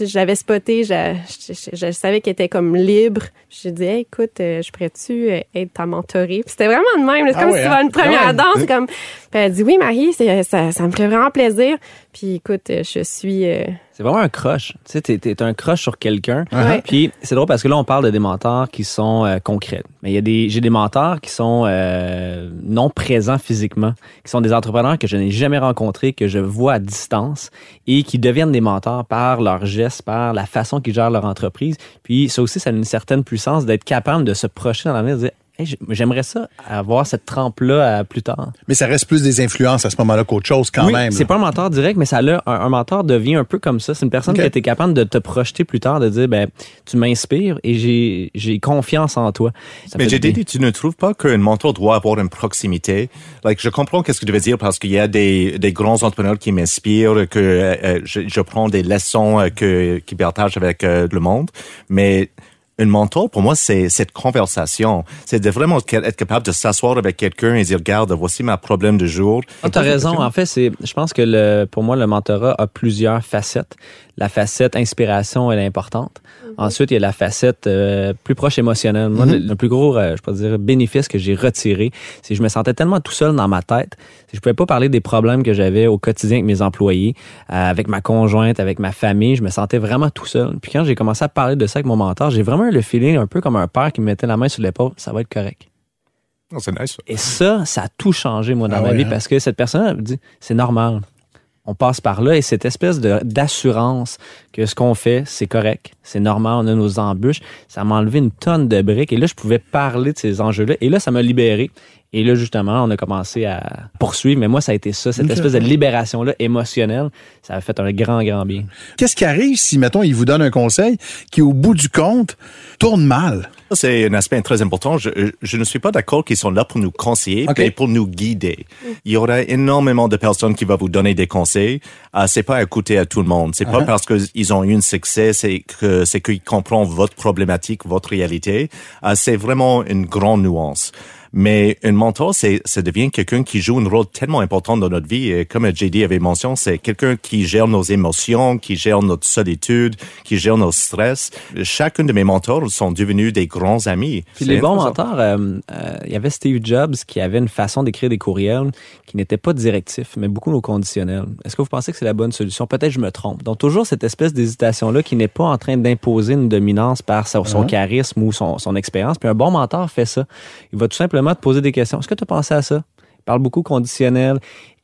[SPEAKER 4] j'avais spoté, je, je, savais qu'elle était comme libre. J'ai dit, écoute, je pourrais-tu être ta mentorée? c'était vraiment de même. C'est ah comme si tu vas hein? une première danse. Comme... Puis elle dit, oui, Marie, ça, ça me ferait vraiment plaisir. Puis écoute, je suis
[SPEAKER 5] c'est vraiment un crush. Tu sais, t'es, t'es un crush sur quelqu'un. Puis c'est drôle parce que là, on parle de des mentors qui sont euh, concrets. Mais il y a des, j'ai des mentors qui sont euh, non présents physiquement, qui sont des entrepreneurs que je n'ai jamais rencontrés, que je vois à distance et qui deviennent des mentors par leurs gestes, par la façon qu'ils gèrent leur entreprise. Puis ça aussi, ça a une certaine puissance d'être capable de se projeter dans l'avenir et de dire J'aimerais ça avoir cette trempe-là plus tard.
[SPEAKER 2] Mais ça reste plus des influences à ce moment-là qu'autre chose quand
[SPEAKER 5] oui,
[SPEAKER 2] même.
[SPEAKER 5] C'est pas un mentor direct, mais ça un, un, mentor devient un peu comme ça. C'est une personne qui est capable de te projeter plus tard, de dire ben tu m'inspires et j'ai confiance en toi.
[SPEAKER 3] mais j'ai dit, tu ne trouves pas qu'un mentor doit avoir une proximité? Like, je comprends qu'est-ce que tu veux dire parce qu'il y a des, des grands entrepreneurs qui m'inspirent, que euh, je, je, prends des leçons euh, que qui partagent avec euh, le monde, mais un mentor, pour moi, c'est cette conversation. C'est de vraiment être capable de s'asseoir avec quelqu'un et dire, regarde, voici ma problème du jour.
[SPEAKER 5] Ah, tu as raison. En fait, c'est, je pense que le, pour moi, le mentorat a plusieurs facettes. La facette inspiration, elle est importante. Mhm. Ensuite, il y a la facette euh, plus proche émotionnelle. Moi, mhm. le, plus gros, euh, je peux dire, bénéfice que j'ai retiré, c'est que je me sentais tellement tout seul dans ma tête. Je pouvais pas parler des problèmes que j'avais au quotidien avec mes employés, euh, avec ma conjointe, avec ma famille. Je me sentais vraiment tout seul. Puis quand j'ai commencé à parler de ça avec mon mentor, j'ai vraiment le feeling un peu comme un père qui me mettait la main sur l'épaule. Ça va être correct.
[SPEAKER 3] Oh, c'est nice.
[SPEAKER 5] Et ça, ça a tout changé, moi, dans
[SPEAKER 2] Ah
[SPEAKER 5] ma
[SPEAKER 2] ouais,
[SPEAKER 5] vie,
[SPEAKER 2] hein?
[SPEAKER 5] parce que cette personne elle me dit, c'est normal. On passe par là et cette espèce d'assurance que ce qu'on fait, c'est correct, c'est normal, on a nos embûches, ça m'a enlevé une tonne de briques et là, je pouvais parler de ces enjeux-là et là, ça m'a libéré. Et là, justement, on a commencé à poursuivre, mais moi, ça a été ça, cette espèce de libération-là émotionnelle, ça a fait un grand, grand bien.
[SPEAKER 2] Qu'est-ce qui arrive si, mettons, il vous donne un conseil qui, au bout du compte, tourne mal?
[SPEAKER 3] C'est un aspect très important. Je, je ne suis pas d'accord qu'ils sont là pour nous conseiller,
[SPEAKER 2] Ok.
[SPEAKER 3] mais pour nous guider. Il y aura énormément de personnes qui vont vous donner des conseils. Euh, c'est pas à écouter à tout le monde. C'est pas
[SPEAKER 2] Uh-huh.
[SPEAKER 3] parce qu'ils ont eu un succès, c'est que c'est qu'ils comprennent votre problématique, votre réalité. Euh, c'est vraiment une grande nuance. Mais un mentor, c'est, ça devient quelqu'un qui joue un rôle tellement important dans notre vie. Et comme JD avait mentionné, c'est quelqu'un qui gère nos émotions, qui gère notre solitude, qui gère nos stress. Chacun de mes mentors sont devenus des grands amis.
[SPEAKER 5] Puis les bons mentors, euh, euh, il y avait Steve Jobs qui avait une façon d'écrire des courriels qui n'était pas directif, mais beaucoup au conditionnel. Est-ce que vous pensez que c'est la bonne solution? Peut-être je me trompe. Donc toujours cette espèce d'hésitation-là qui n'est pas en train d'imposer une dominance par son, son charisme ou son, son expérience. Puis un bon mentor fait ça. Il va tout simplement te poser des questions. Est-ce que tu as pensé à ça? Il parle beaucoup conditionnel.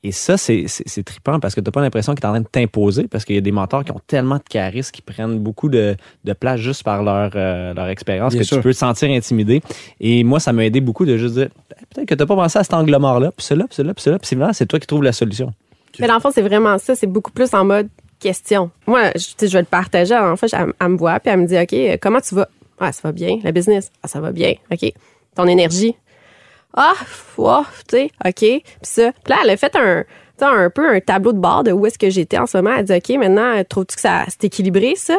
[SPEAKER 5] Et ça, c'est c'est- trippant parce que tu n'as pas l'impression qu'il est en train de t'imposer parce qu'il y a des mentors qui ont tellement de charisme, qui prennent beaucoup de, de place juste par leur, euh, leur expérience que
[SPEAKER 2] sûr.
[SPEAKER 5] tu peux te sentir intimidé. Et moi, ça m'a aidé beaucoup de juste dire peut-être que tu n'as pas pensé à cet angle mort-là, puis cela, puis cela, puis cela, puis c'est vraiment, c'est toi qui trouves la solution.
[SPEAKER 4] Mais dans le fond, c'est vraiment ça. C'est beaucoup plus en mode question. Moi, je, je vais le partager. En fait, elle, elle me voit, puis elle me dit, OK, comment tu vas? Ah, ça va bien. La business? Ah, ça va bien. OK. Ton énergie? Ah, wow, tu sais, OK. Puis ça. Puis là, elle a fait un, tu sais, un peu un tableau de bord de où est-ce que j'étais en ce moment. Elle dit, OK, maintenant, trouves-tu que ça c'est équilibré, ça?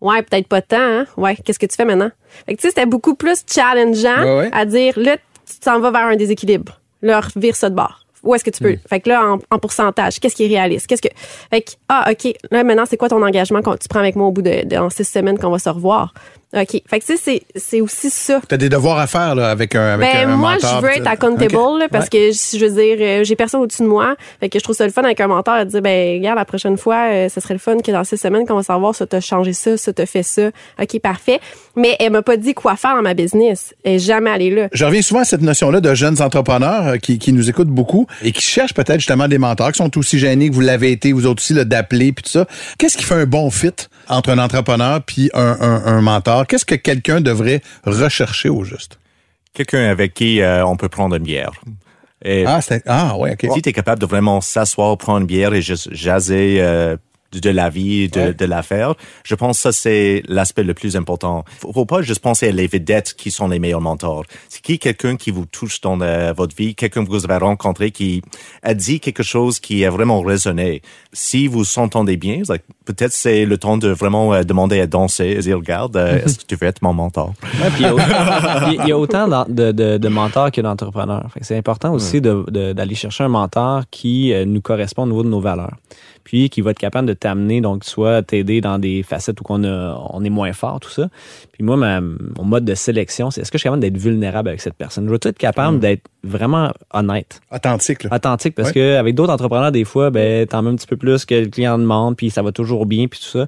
[SPEAKER 4] Ouais, peut-être pas tant, hein? Ouais, qu'est-ce que tu fais maintenant? Fait que, tu sais, c'était beaucoup plus challengeant
[SPEAKER 2] Ouais, ouais.
[SPEAKER 4] à dire, là, tu t'en vas vers un déséquilibre. Là, vire ça de bord. Où est-ce que tu peux? Fait que là, en, en pourcentage, qu'est-ce qui est réaliste? Qu'est-ce que. Fait que, ah, OK. Là, maintenant, c'est quoi ton engagement que tu prends avec moi au bout de, de en six semaines qu'on va se revoir? OK. Fait que, tu sais, c'est- c'est aussi ça.
[SPEAKER 2] Tu as des devoirs à faire là, avec un, avec
[SPEAKER 4] Ben,
[SPEAKER 2] un
[SPEAKER 4] moi,
[SPEAKER 2] mentor.
[SPEAKER 4] je veux être accountable là, parce
[SPEAKER 2] Ouais.
[SPEAKER 4] que je veux dire, euh, j'ai personne au-dessus de moi. Fait que je trouve ça le fun avec un mentor de dire, ben, regarde, la prochaine fois, euh, ce serait le fun que dans six semaines, qu'on va savoir ça t'a changé ça, ça t'a fait ça. OK, parfait. Mais elle m'a pas dit quoi faire dans ma business. Elle est jamais allée là.
[SPEAKER 2] Je reviens souvent à cette notion-là de jeunes entrepreneurs euh, qui, qui nous écoutent beaucoup et qui cherchent peut-être justement des mentors, qui sont aussi gênés que vous l'avez été, vous autres aussi, là, d'appeler puis tout ça. Qu'est-ce qui fait un bon fit entre un entrepreneur puis un, un, un mentor? Qu'est-ce que quelqu'un devrait rechercher au juste?
[SPEAKER 3] Quelqu'un avec qui euh, on peut prendre une bière. Et
[SPEAKER 2] Ah, c'est, ah ouais, OK.
[SPEAKER 3] si tu es capable de vraiment s'asseoir, prendre une bière et juste jaser euh, de, la vie, de,
[SPEAKER 2] Ouais.
[SPEAKER 3] de l'affaire, je pense que ça, c'est l'aspect le plus important. Faut, faut pas juste penser à les vedettes qui sont les meilleurs mentors. C'est qui quelqu'un qui vous touche dans euh, votre vie, quelqu'un que vous avez rencontré qui a dit quelque chose qui a vraiment résonné. Si vous s'entendez bien, like, peut-être c'est le temps de vraiment euh, demander à danser et dire, regarde, euh, est-ce que tu veux être mon mentor?
[SPEAKER 5] Ouais, il y a autant- il y a- de, de, de mentors que d'entrepreneurs. C'est important aussi d'aller chercher un mentor qui nous correspond au niveau de nos valeurs. Puis qui va être capable de t'amener, donc soit t'aider dans des facettes où on, a, on est moins fort, tout ça. Puis moi, ma- mon mode de sélection, c'est est-ce que je suis capable d'être vulnérable avec cette personne? Je veux être capable d'être vraiment honnête?
[SPEAKER 2] Authentique, là.
[SPEAKER 5] authentique parce
[SPEAKER 2] Ouais.
[SPEAKER 5] que avec d'autres entrepreneurs des fois ben t'en mets un petit peu plus que le client demande puis ça va toujours bien puis tout ça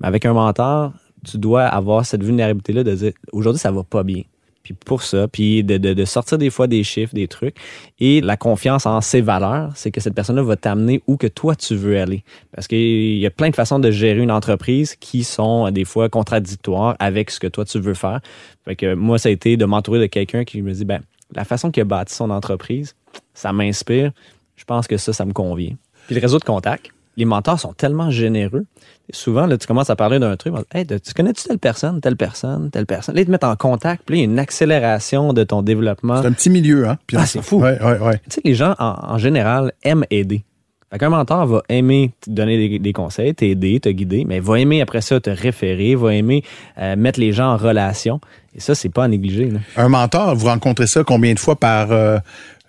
[SPEAKER 5] mais avec un mentor tu dois avoir cette vulnérabilité là de dire aujourd'hui ça va pas bien puis pour ça puis de, sortir des fois des chiffres des trucs et la confiance en ses valeurs c'est que cette personne là va t'amener où que toi tu veux aller parce qu'il y a plein de façons de gérer une entreprise qui sont euh, des fois contradictoires avec ce que toi tu veux faire fait que moi ça a été de m'entourer de quelqu'un qui me dit ben la façon qu'il a bâti son entreprise ça m'inspire. Je pense que ça, ça me convient. Puis le réseau de contacts, les mentors sont tellement généreux. Souvent, là, tu commences à parler d'un truc, hey, tu connais-tu telle personne, telle personne, telle personne? Là, ils te mettent en contact, puis là, il y a une accélération de ton développement.
[SPEAKER 2] C'est un petit milieu, hein? Puis
[SPEAKER 5] Ah, c'est fou.
[SPEAKER 2] Ouais, ouais, ouais.
[SPEAKER 5] Tu sais, les gens, en, en général, aiment aider. Fait qu'un mentor va aimer te donner des, des conseils, t'aider, te guider, mais va aimer après ça te référer, va aimer euh, mettre les gens en relation. Et ça, c'est pas à négliger. Là.
[SPEAKER 2] Un mentor, vous rencontrez ça combien de fois par euh,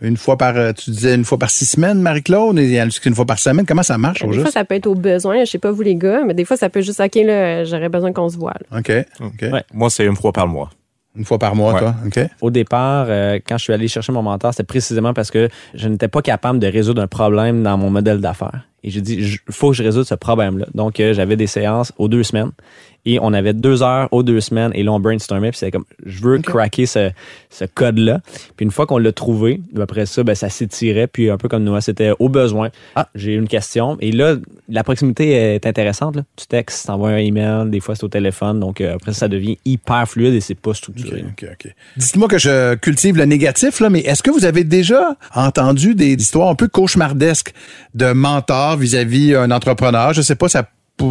[SPEAKER 2] une fois par euh, tu disais une fois par six semaines, Marie-Claude, et il y en a une fois par semaine. Comment ça marche au
[SPEAKER 4] Des fois, ça peut être au besoin. Je sais pas vous, les gars, mais des fois, ça peut juste, OK, là, j'aurais besoin qu'on se voit. là.
[SPEAKER 2] OK.
[SPEAKER 5] Ouais.
[SPEAKER 3] Moi, c'est une fois par mois.
[SPEAKER 2] Une fois par mois,
[SPEAKER 3] Ouais.
[SPEAKER 2] toi. OK.
[SPEAKER 5] Au départ, euh, quand je suis allé chercher mon mentor, c'était précisément parce que je n'étais pas capable de résoudre un problème dans mon modèle d'affaires. Et j'ai dit, il faut que je résolve ce problème-là. Donc, euh, j'avais des séances aux deux semaines. Et on avait deux heures aux deux semaines et là, on brainstormait. Puis c'était comme, je veux craquer ce, ce code-là. Puis une fois qu'on l'a trouvé, après ça, ben, ça s'étirait. Puis un peu comme nous, c'était au besoin. Ah, j'ai une question. Et là, la proximité est intéressante. Là. Tu textes, t'envoies un email, des fois c'est au téléphone. Donc euh, après, ça devient hyper fluide et c'est pas structuré.
[SPEAKER 2] OK, OK. Dites-moi que je cultive le négatif, là, mais est-ce que vous avez déjà entendu des histoires un peu cauchemardesques de mentors vis-à-vis un entrepreneur? Je sais pas, ça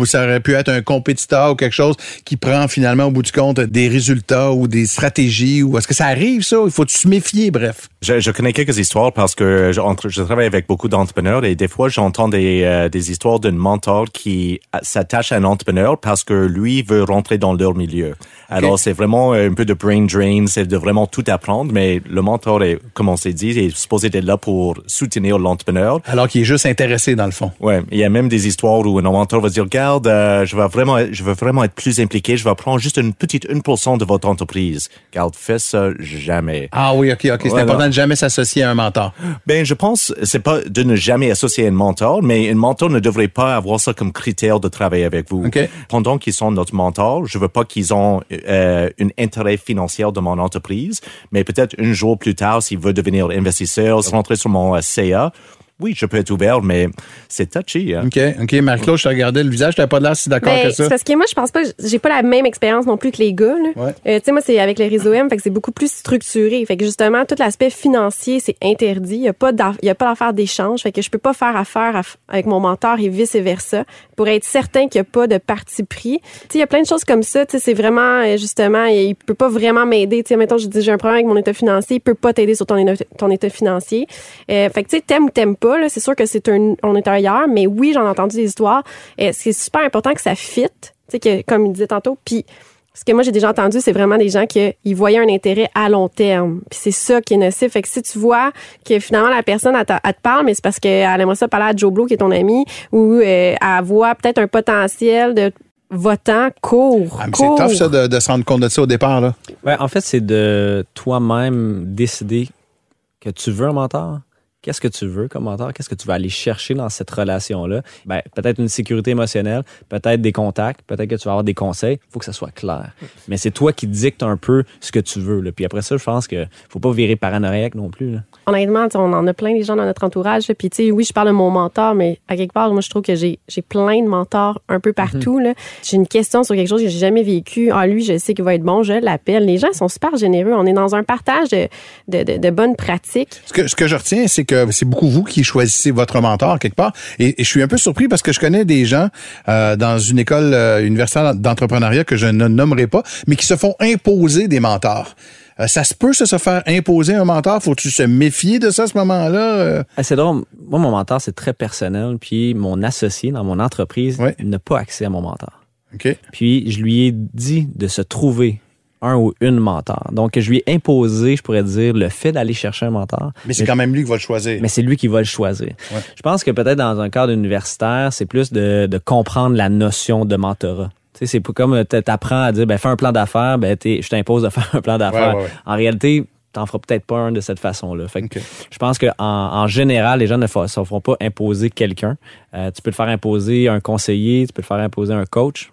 [SPEAKER 2] ça aurait pu être un compétiteur ou quelque chose qui prend finalement au bout du compte des résultats ou des stratégies ou est-ce que ça arrive ça? Il faut se méfier, bref.
[SPEAKER 3] Je, je, connais quelques histoires parce que je, je travaille avec beaucoup d'entrepreneurs et des fois j'entends des, euh, des histoires d'un mentor qui s'attache à un entrepreneur parce que lui veut rentrer dans leur milieu. Alors c'est vraiment un peu de brain drain, c'est de vraiment tout apprendre, mais le mentor est, comme on s'est dit, est supposé être là pour soutenir l'entrepreneur.
[SPEAKER 2] Alors qu'il est juste intéressé dans le fond.
[SPEAKER 3] Ouais, il y a même des histoires où un mentor va dire regarde, euh, je vais vraiment, je veux vraiment être plus impliqué, je vais prendre juste une petite 1% de votre entreprise. Garde, fais ça jamais.
[SPEAKER 2] Ah oui, ok, ok, c'est important de jamais s'associer à un mentor.
[SPEAKER 3] Ben, je pense, c'est pas de ne jamais associer à un mentor, mais un mentor ne devrait pas avoir ça comme critère de travailler avec vous.
[SPEAKER 2] Okay.
[SPEAKER 3] Pendant qu'ils sont notre mentor, je veux pas qu'ils ont euh, un intérêt financier de mon entreprise, mais peut-être un jour plus tard, s'il veut devenir investisseur, rentrer sur mon euh, CA, oui, je peux être ouvert, mais c'est touchy. Hein?
[SPEAKER 2] OK, OK. Marie-Claude, je te regardais le visage, t'avais pas l'air si d'accord
[SPEAKER 4] Ben,
[SPEAKER 2] que ça.
[SPEAKER 4] c'est parce que moi, je pense pas, j'ai pas la même expérience non plus que les gars. Là.
[SPEAKER 2] Ouais.
[SPEAKER 4] Euh, tu sais, moi, c'est avec les réseaux M, fait que c'est beaucoup plus structuré. Fait que justement, tout l'aspect financier, c'est interdit. Il y a pas d'aff- il y a pas d'affaire d'échange. Fait que je peux pas faire affaire aff- avec mon mentor et vice versa pour être certain qu'il y a pas de parti pris. Tu sais, il y a plein de choses comme ça. Tu sais, c'est vraiment, euh, justement, il peut pas vraiment m'aider. Tu sais, mettons, je dis, j'ai un problème avec mon état financier, il peut pas t'aider sur ton, état- ton état financier. Euh, fait que, tu sais, t'aimes ou t'aimes pas, là, c'est sûr que c'est un, on est ailleurs, mais oui, j'en ai entendu des histoires. Euh, c'est super important que ça fit, tu sais, que, comme il disait tantôt. Puis, ce que moi, j'ai déjà entendu, c'est vraiment des gens qui ils voyaient un intérêt à long terme. Puis c'est ça qui est nocif. Fait que si tu vois que finalement la personne, elle, te parle, mais c'est parce qu'elle aimerait ça parler à Joe Blow, qui est ton ami, ou euh, elle voit peut-être un potentiel de votant court.
[SPEAKER 2] Ah, c'est tough, ça, de, de se rendre compte de ça au départ, là.
[SPEAKER 5] Ouais, en fait, c'est de toi-même décider que tu veux un mentor? Qu'est-ce que tu veux comme mentor? Qu'est-ce que tu vas aller chercher dans cette relation-là? Ben, peut-être une sécurité émotionnelle, peut-être des contacts, peut-être que tu vas avoir des conseils. Il faut que ça soit clair. Mais c'est toi qui dictes un peu ce que tu veux. Là. Puis après ça, je pense que faut pas virer paranoïaque non plus. Là.
[SPEAKER 4] Honnêtement, on en a plein des gens dans notre entourage. là. Puis, tu sais, oui, je parle de mon mentor, mais à quelque part, moi, je trouve que j'ai j'ai plein de mentors un peu partout. là. J'ai une question sur quelque chose que j'ai jamais vécu. Ah, lui, je sais qu'il va être bon, je l'appelle. Les gens sont super généreux. On est dans un partage de, de, de, de bonnes pratiques.
[SPEAKER 2] Ce que, ce que je retiens, c'est que c'est beaucoup vous qui choisissez votre mentor quelque part. Et, et je suis un peu surpris parce que je connais des gens euh, dans une école euh, universitaire d'entrepreneuriat que je ne nommerai pas, mais qui se font imposer des mentors. Euh, ça se peut, ça, se faire imposer un mentor? Faut-tu se méfier de ça à ce moment-là?
[SPEAKER 5] Ah, C'est drôle. Moi, mon mentor, c'est très personnel. Puis mon associé dans mon entreprise n'a pas accès à mon mentor. Puis je lui ai dit de se trouver un ou une mentor. Donc je lui ai imposé, je pourrais dire, le fait d'aller chercher un mentor.
[SPEAKER 2] Mais c'est quand même lui qui va le choisir.
[SPEAKER 5] Mais c'est lui qui va le choisir.
[SPEAKER 2] Ouais.
[SPEAKER 5] Je pense que peut-être dans un cadre universitaire, c'est plus de, de comprendre la notion de mentorat. Tu sais, c'est pas comme tu apprends à dire, ben fais un plan d'affaires, ben je t'impose de faire un plan d'affaires.
[SPEAKER 2] Ouais, ouais, ouais.
[SPEAKER 5] En réalité, t'en feras peut-être pas un de cette façon-là. Fait que je pense que en, en général, les gens ne se feront pas imposer quelqu'un. Euh, tu peux le faire imposer un conseiller, tu peux le faire imposer un coach.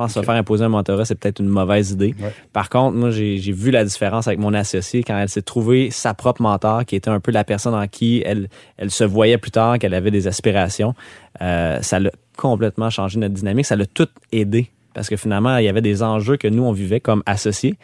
[SPEAKER 5] Je pense se faire imposer un mentorat, c'est peut-être une mauvaise idée.
[SPEAKER 2] Ouais.
[SPEAKER 5] Par contre, moi, j'ai j'ai vu la différence avec mon associé quand elle s'est trouvée sa propre mentor, qui était un peu la personne en qui elle, elle se voyait plus tard, qu'elle avait des aspirations. Euh, ça l'a complètement changé notre dynamique. Ça l'a tout aidé. Parce que finalement, il y avait des enjeux que nous, on vivait comme associés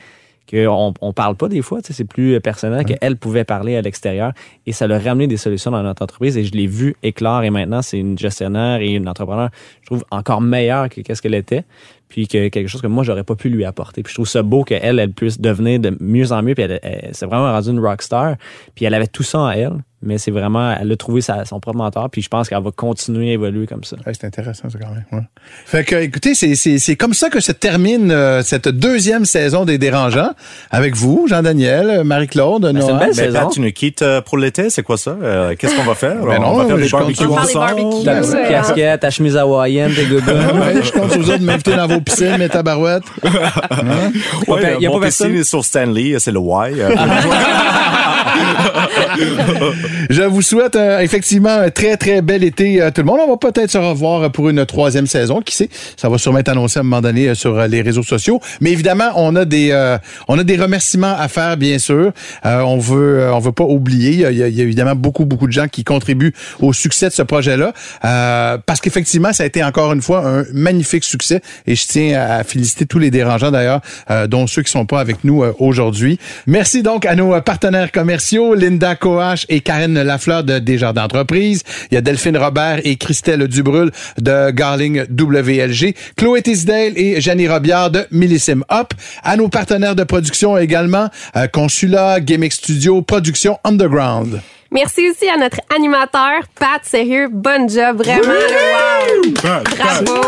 [SPEAKER 5] qu'on on parle pas des fois, tu sais, c'est plus personnel, qu'elle pouvait parler à l'extérieur et ça l'a ramené des solutions dans notre entreprise et je l'ai vu éclore et maintenant c'est une gestionnaire et une entrepreneur, je trouve, encore meilleure que qu'est-ce qu'elle était puis que quelque chose que moi j'aurais pas pu lui apporter. Puis je trouve ça beau qu'elle elle puisse devenir de mieux en mieux puis elle, elle s'est vraiment rendue une rockstar puis elle avait tout ça en elle, mais c'est vraiment elle a trouvé sa, son propre mentor puis je pense qu'elle va continuer à évoluer comme ça.
[SPEAKER 2] Ouais, c'est intéressant, ça, quand même. ouais. Fait que, écoutez, c'est, c'est, c'est comme ça que se termine euh, cette deuxième saison des Dérangeants avec vous, Jean-Daniel, euh, Marie-Claude,
[SPEAKER 5] c'est une belle
[SPEAKER 3] Mais
[SPEAKER 5] saison.
[SPEAKER 3] Pat, tu nous quittes euh, pour l'été, c'est quoi ça? Euh, Qu'est-ce qu'on va faire?
[SPEAKER 2] Ben
[SPEAKER 3] on
[SPEAKER 2] non,
[SPEAKER 3] va faire des
[SPEAKER 2] je compte
[SPEAKER 3] barbecues
[SPEAKER 2] sur-
[SPEAKER 4] On va faire des
[SPEAKER 3] ensemble.
[SPEAKER 4] barbecues.
[SPEAKER 5] Ta
[SPEAKER 2] Ben
[SPEAKER 5] petite
[SPEAKER 2] ouais.
[SPEAKER 5] casquette, ta chemise hawaïenne, tes gogoons.
[SPEAKER 2] Ouais, je compte sur vous de m'inviter dans vos piscines, mes tabarouettes.
[SPEAKER 3] Ouais,
[SPEAKER 5] Il y a
[SPEAKER 3] mon
[SPEAKER 5] pas
[SPEAKER 3] piscine
[SPEAKER 5] personne?
[SPEAKER 3] est sur Stanley, c'est le Y.
[SPEAKER 2] Je vous souhaite euh, effectivement un très, très bel été tout le monde. On va peut-être se revoir pour une troisième saison. Qui sait? Ça va sûrement être annoncé à un moment donné euh, sur euh, les réseaux sociaux. Mais évidemment, on a des euh, on a des remerciements à faire, bien sûr. Euh, on veut euh, on veut pas oublier. Il y, a, il y a évidemment beaucoup, beaucoup de gens qui contribuent au succès de ce projet-là. Parce qu'effectivement, ça a été encore une fois un magnifique succès. Et je tiens à féliciter tous les dérangeants d'ailleurs, dont ceux qui sont pas avec nous aujourd'hui. Merci donc à nos partenaires commerciaux, Linda Coach et Karine Lafleur de Desjardins d'entreprise. Il y a Delphine Robert et Christelle Dubrul de Garling WLG. Chloé Tisdale et Janie Robillard de Millissim Up. À nos partenaires de production également, euh, Consulat, Gimmick Studio, Production Underground.
[SPEAKER 4] Merci aussi à notre animateur, Pat. Sérieux, bon job, vraiment. wow. Bravo.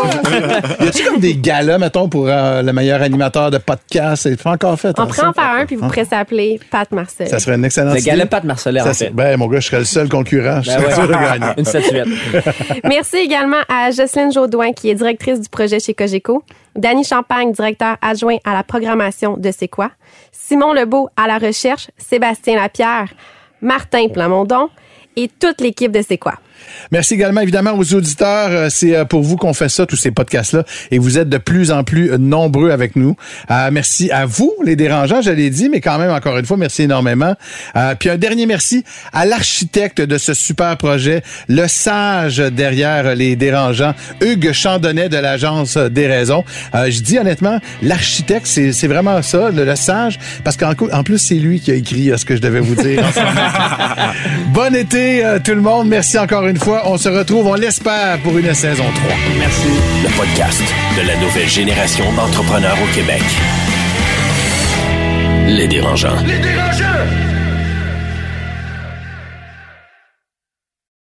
[SPEAKER 2] Y a-tu comme des galas, mettons, pour euh, le meilleur animateur de podcast? C'est pas encore fait.
[SPEAKER 4] On
[SPEAKER 2] hein,
[SPEAKER 4] prend faire un, puis vous pourrez s'appeler Pat Marcel.
[SPEAKER 2] Ça serait une excellente
[SPEAKER 5] Le
[SPEAKER 2] idée.
[SPEAKER 5] gala Pat Marcellet,
[SPEAKER 2] Ça,
[SPEAKER 5] en fait.
[SPEAKER 2] Ben, mon gars, je serais le seul concurrent. Je
[SPEAKER 5] Ben ouais.
[SPEAKER 2] sûr de gagner.
[SPEAKER 5] Une statuette.
[SPEAKER 4] Merci également à Jocelyne Jaudoin, qui est directrice du projet chez Cogeco. Danny Champagne, directeur adjoint à la programmation de C'est quoi? Simon Lebeau à la recherche. Sébastien Lapierre. Martin Plamondon. Et toute l'équipe de C'est quoi?
[SPEAKER 2] Merci également évidemment aux auditeurs. Euh, C'est euh, pour vous qu'on fait ça, tous ces podcasts-là. Et vous êtes de plus en plus euh, nombreux avec nous. Euh, merci à vous, les dérangeants, je l'ai dit, mais quand même, encore une fois, merci énormément. Euh, puis un dernier merci à l'architecte de ce super projet, le sage derrière les dérangeants, Hugues Chandonnet de l'agence des raisons. Euh, je dis honnêtement, l'architecte, c'est vraiment ça, le, le sage, parce qu'en en plus, c'est lui qui a écrit ce que je devais vous dire. bon été, tout le monde. Merci encore une fois. On se retrouve, on l'espère, pour une saison 3.
[SPEAKER 1] Le podcast de la nouvelle génération d'entrepreneurs au Québec. Les dérangeants.
[SPEAKER 9] Les dérangeants!